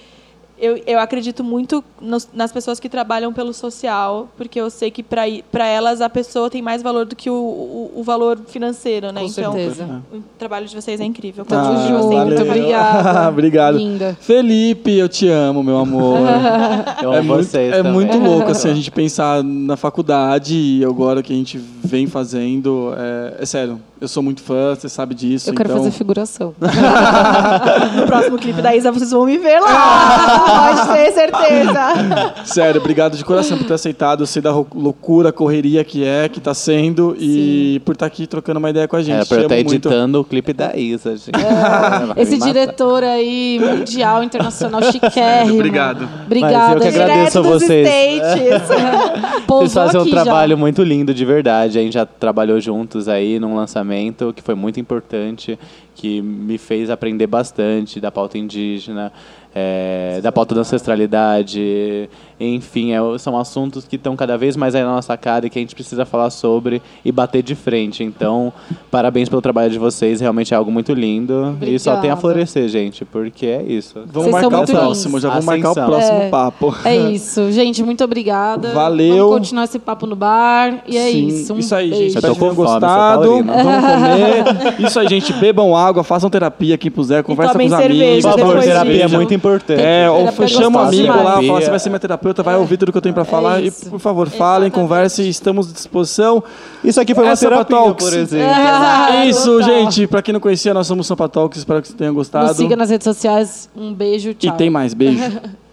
eu, eu acredito muito nos- nas pessoas que trabalham pelo social, porque eu sei que para elas a pessoa tem mais valor do que o, o, o valor financeiro, né? Com então, certeza. o trabalho de vocês é incrível. Tamo Ah, sempre valeu. muito obrigada. (laughs) Obrigado. Linda. Felipe, eu te amo, meu amor. (laughs) Eu é amo muito, vocês é também. muito louco assim, a (laughs) gente pensar na faculdade e agora que a gente vem fazendo. É, é sério, eu sou muito fã, você sabe disso. Eu quero então... fazer figuração. (laughs) No próximo clipe da Isa, vocês vão me ver lá. Pode ter certeza. Sério, obrigado de coração por ter aceitado. Eu sei da loucura, correria que é, que tá sendo e por estar aqui trocando uma ideia com a gente. Era pra eu Te estar muito. editando o clipe da Isa, gente. É. (laughs) Esse diretor aí, mundial, internacional, chiquérrimo. Obrigado. Obrigada. Mas eu que gente. agradeço a vocês. (laughs) Vocês fazem um aqui já. trabalho muito lindo, de verdade. A gente já trabalhou juntos aí num lançamento que foi muito importante, que me fez aprender bastante da pauta indígena, é, da pauta da ancestralidade. Enfim, é, são assuntos que estão cada vez mais aí na nossa cara e que a gente precisa falar sobre e bater de frente. Então, (laughs) parabéns pelo trabalho de vocês, realmente é algo muito lindo. E só tem a Obrigada. florescer, gente, porque é isso. Vamos Vocês marcar o próximo, já vamos marcar o próximo É. papo. É isso, (laughs) gente. Muito obrigada. Valeu. Vamos continuar esse papo no bar. E é Sim, isso. Um isso aí, gente. beijo. Eu tô Espero que tenham com fome, sou gostado. Vamos (laughs) comer. Isso aí, gente. Bebam água, façam terapia quem puser, conversa com os cerveja amigos. Por favor, terapia é muito importante. É, ou Terapia é chama um amigo lá, fala, Terapia. você vai ser minha terapeuta, vai ouvir tudo que eu tenho pra falar. e, isso. por favor, falem, conversem, estamos à disposição. Isso aqui foi uma Essa é terapia, Talks. por exemplo. Ah, Isso, total. gente. Pra quem não conhecia, nós somos Sampa Talks. Espero que vocês tenham gostado. Nos siga nas redes sociais. Um beijo, E tchau. tem mais. Beijo. (laughs)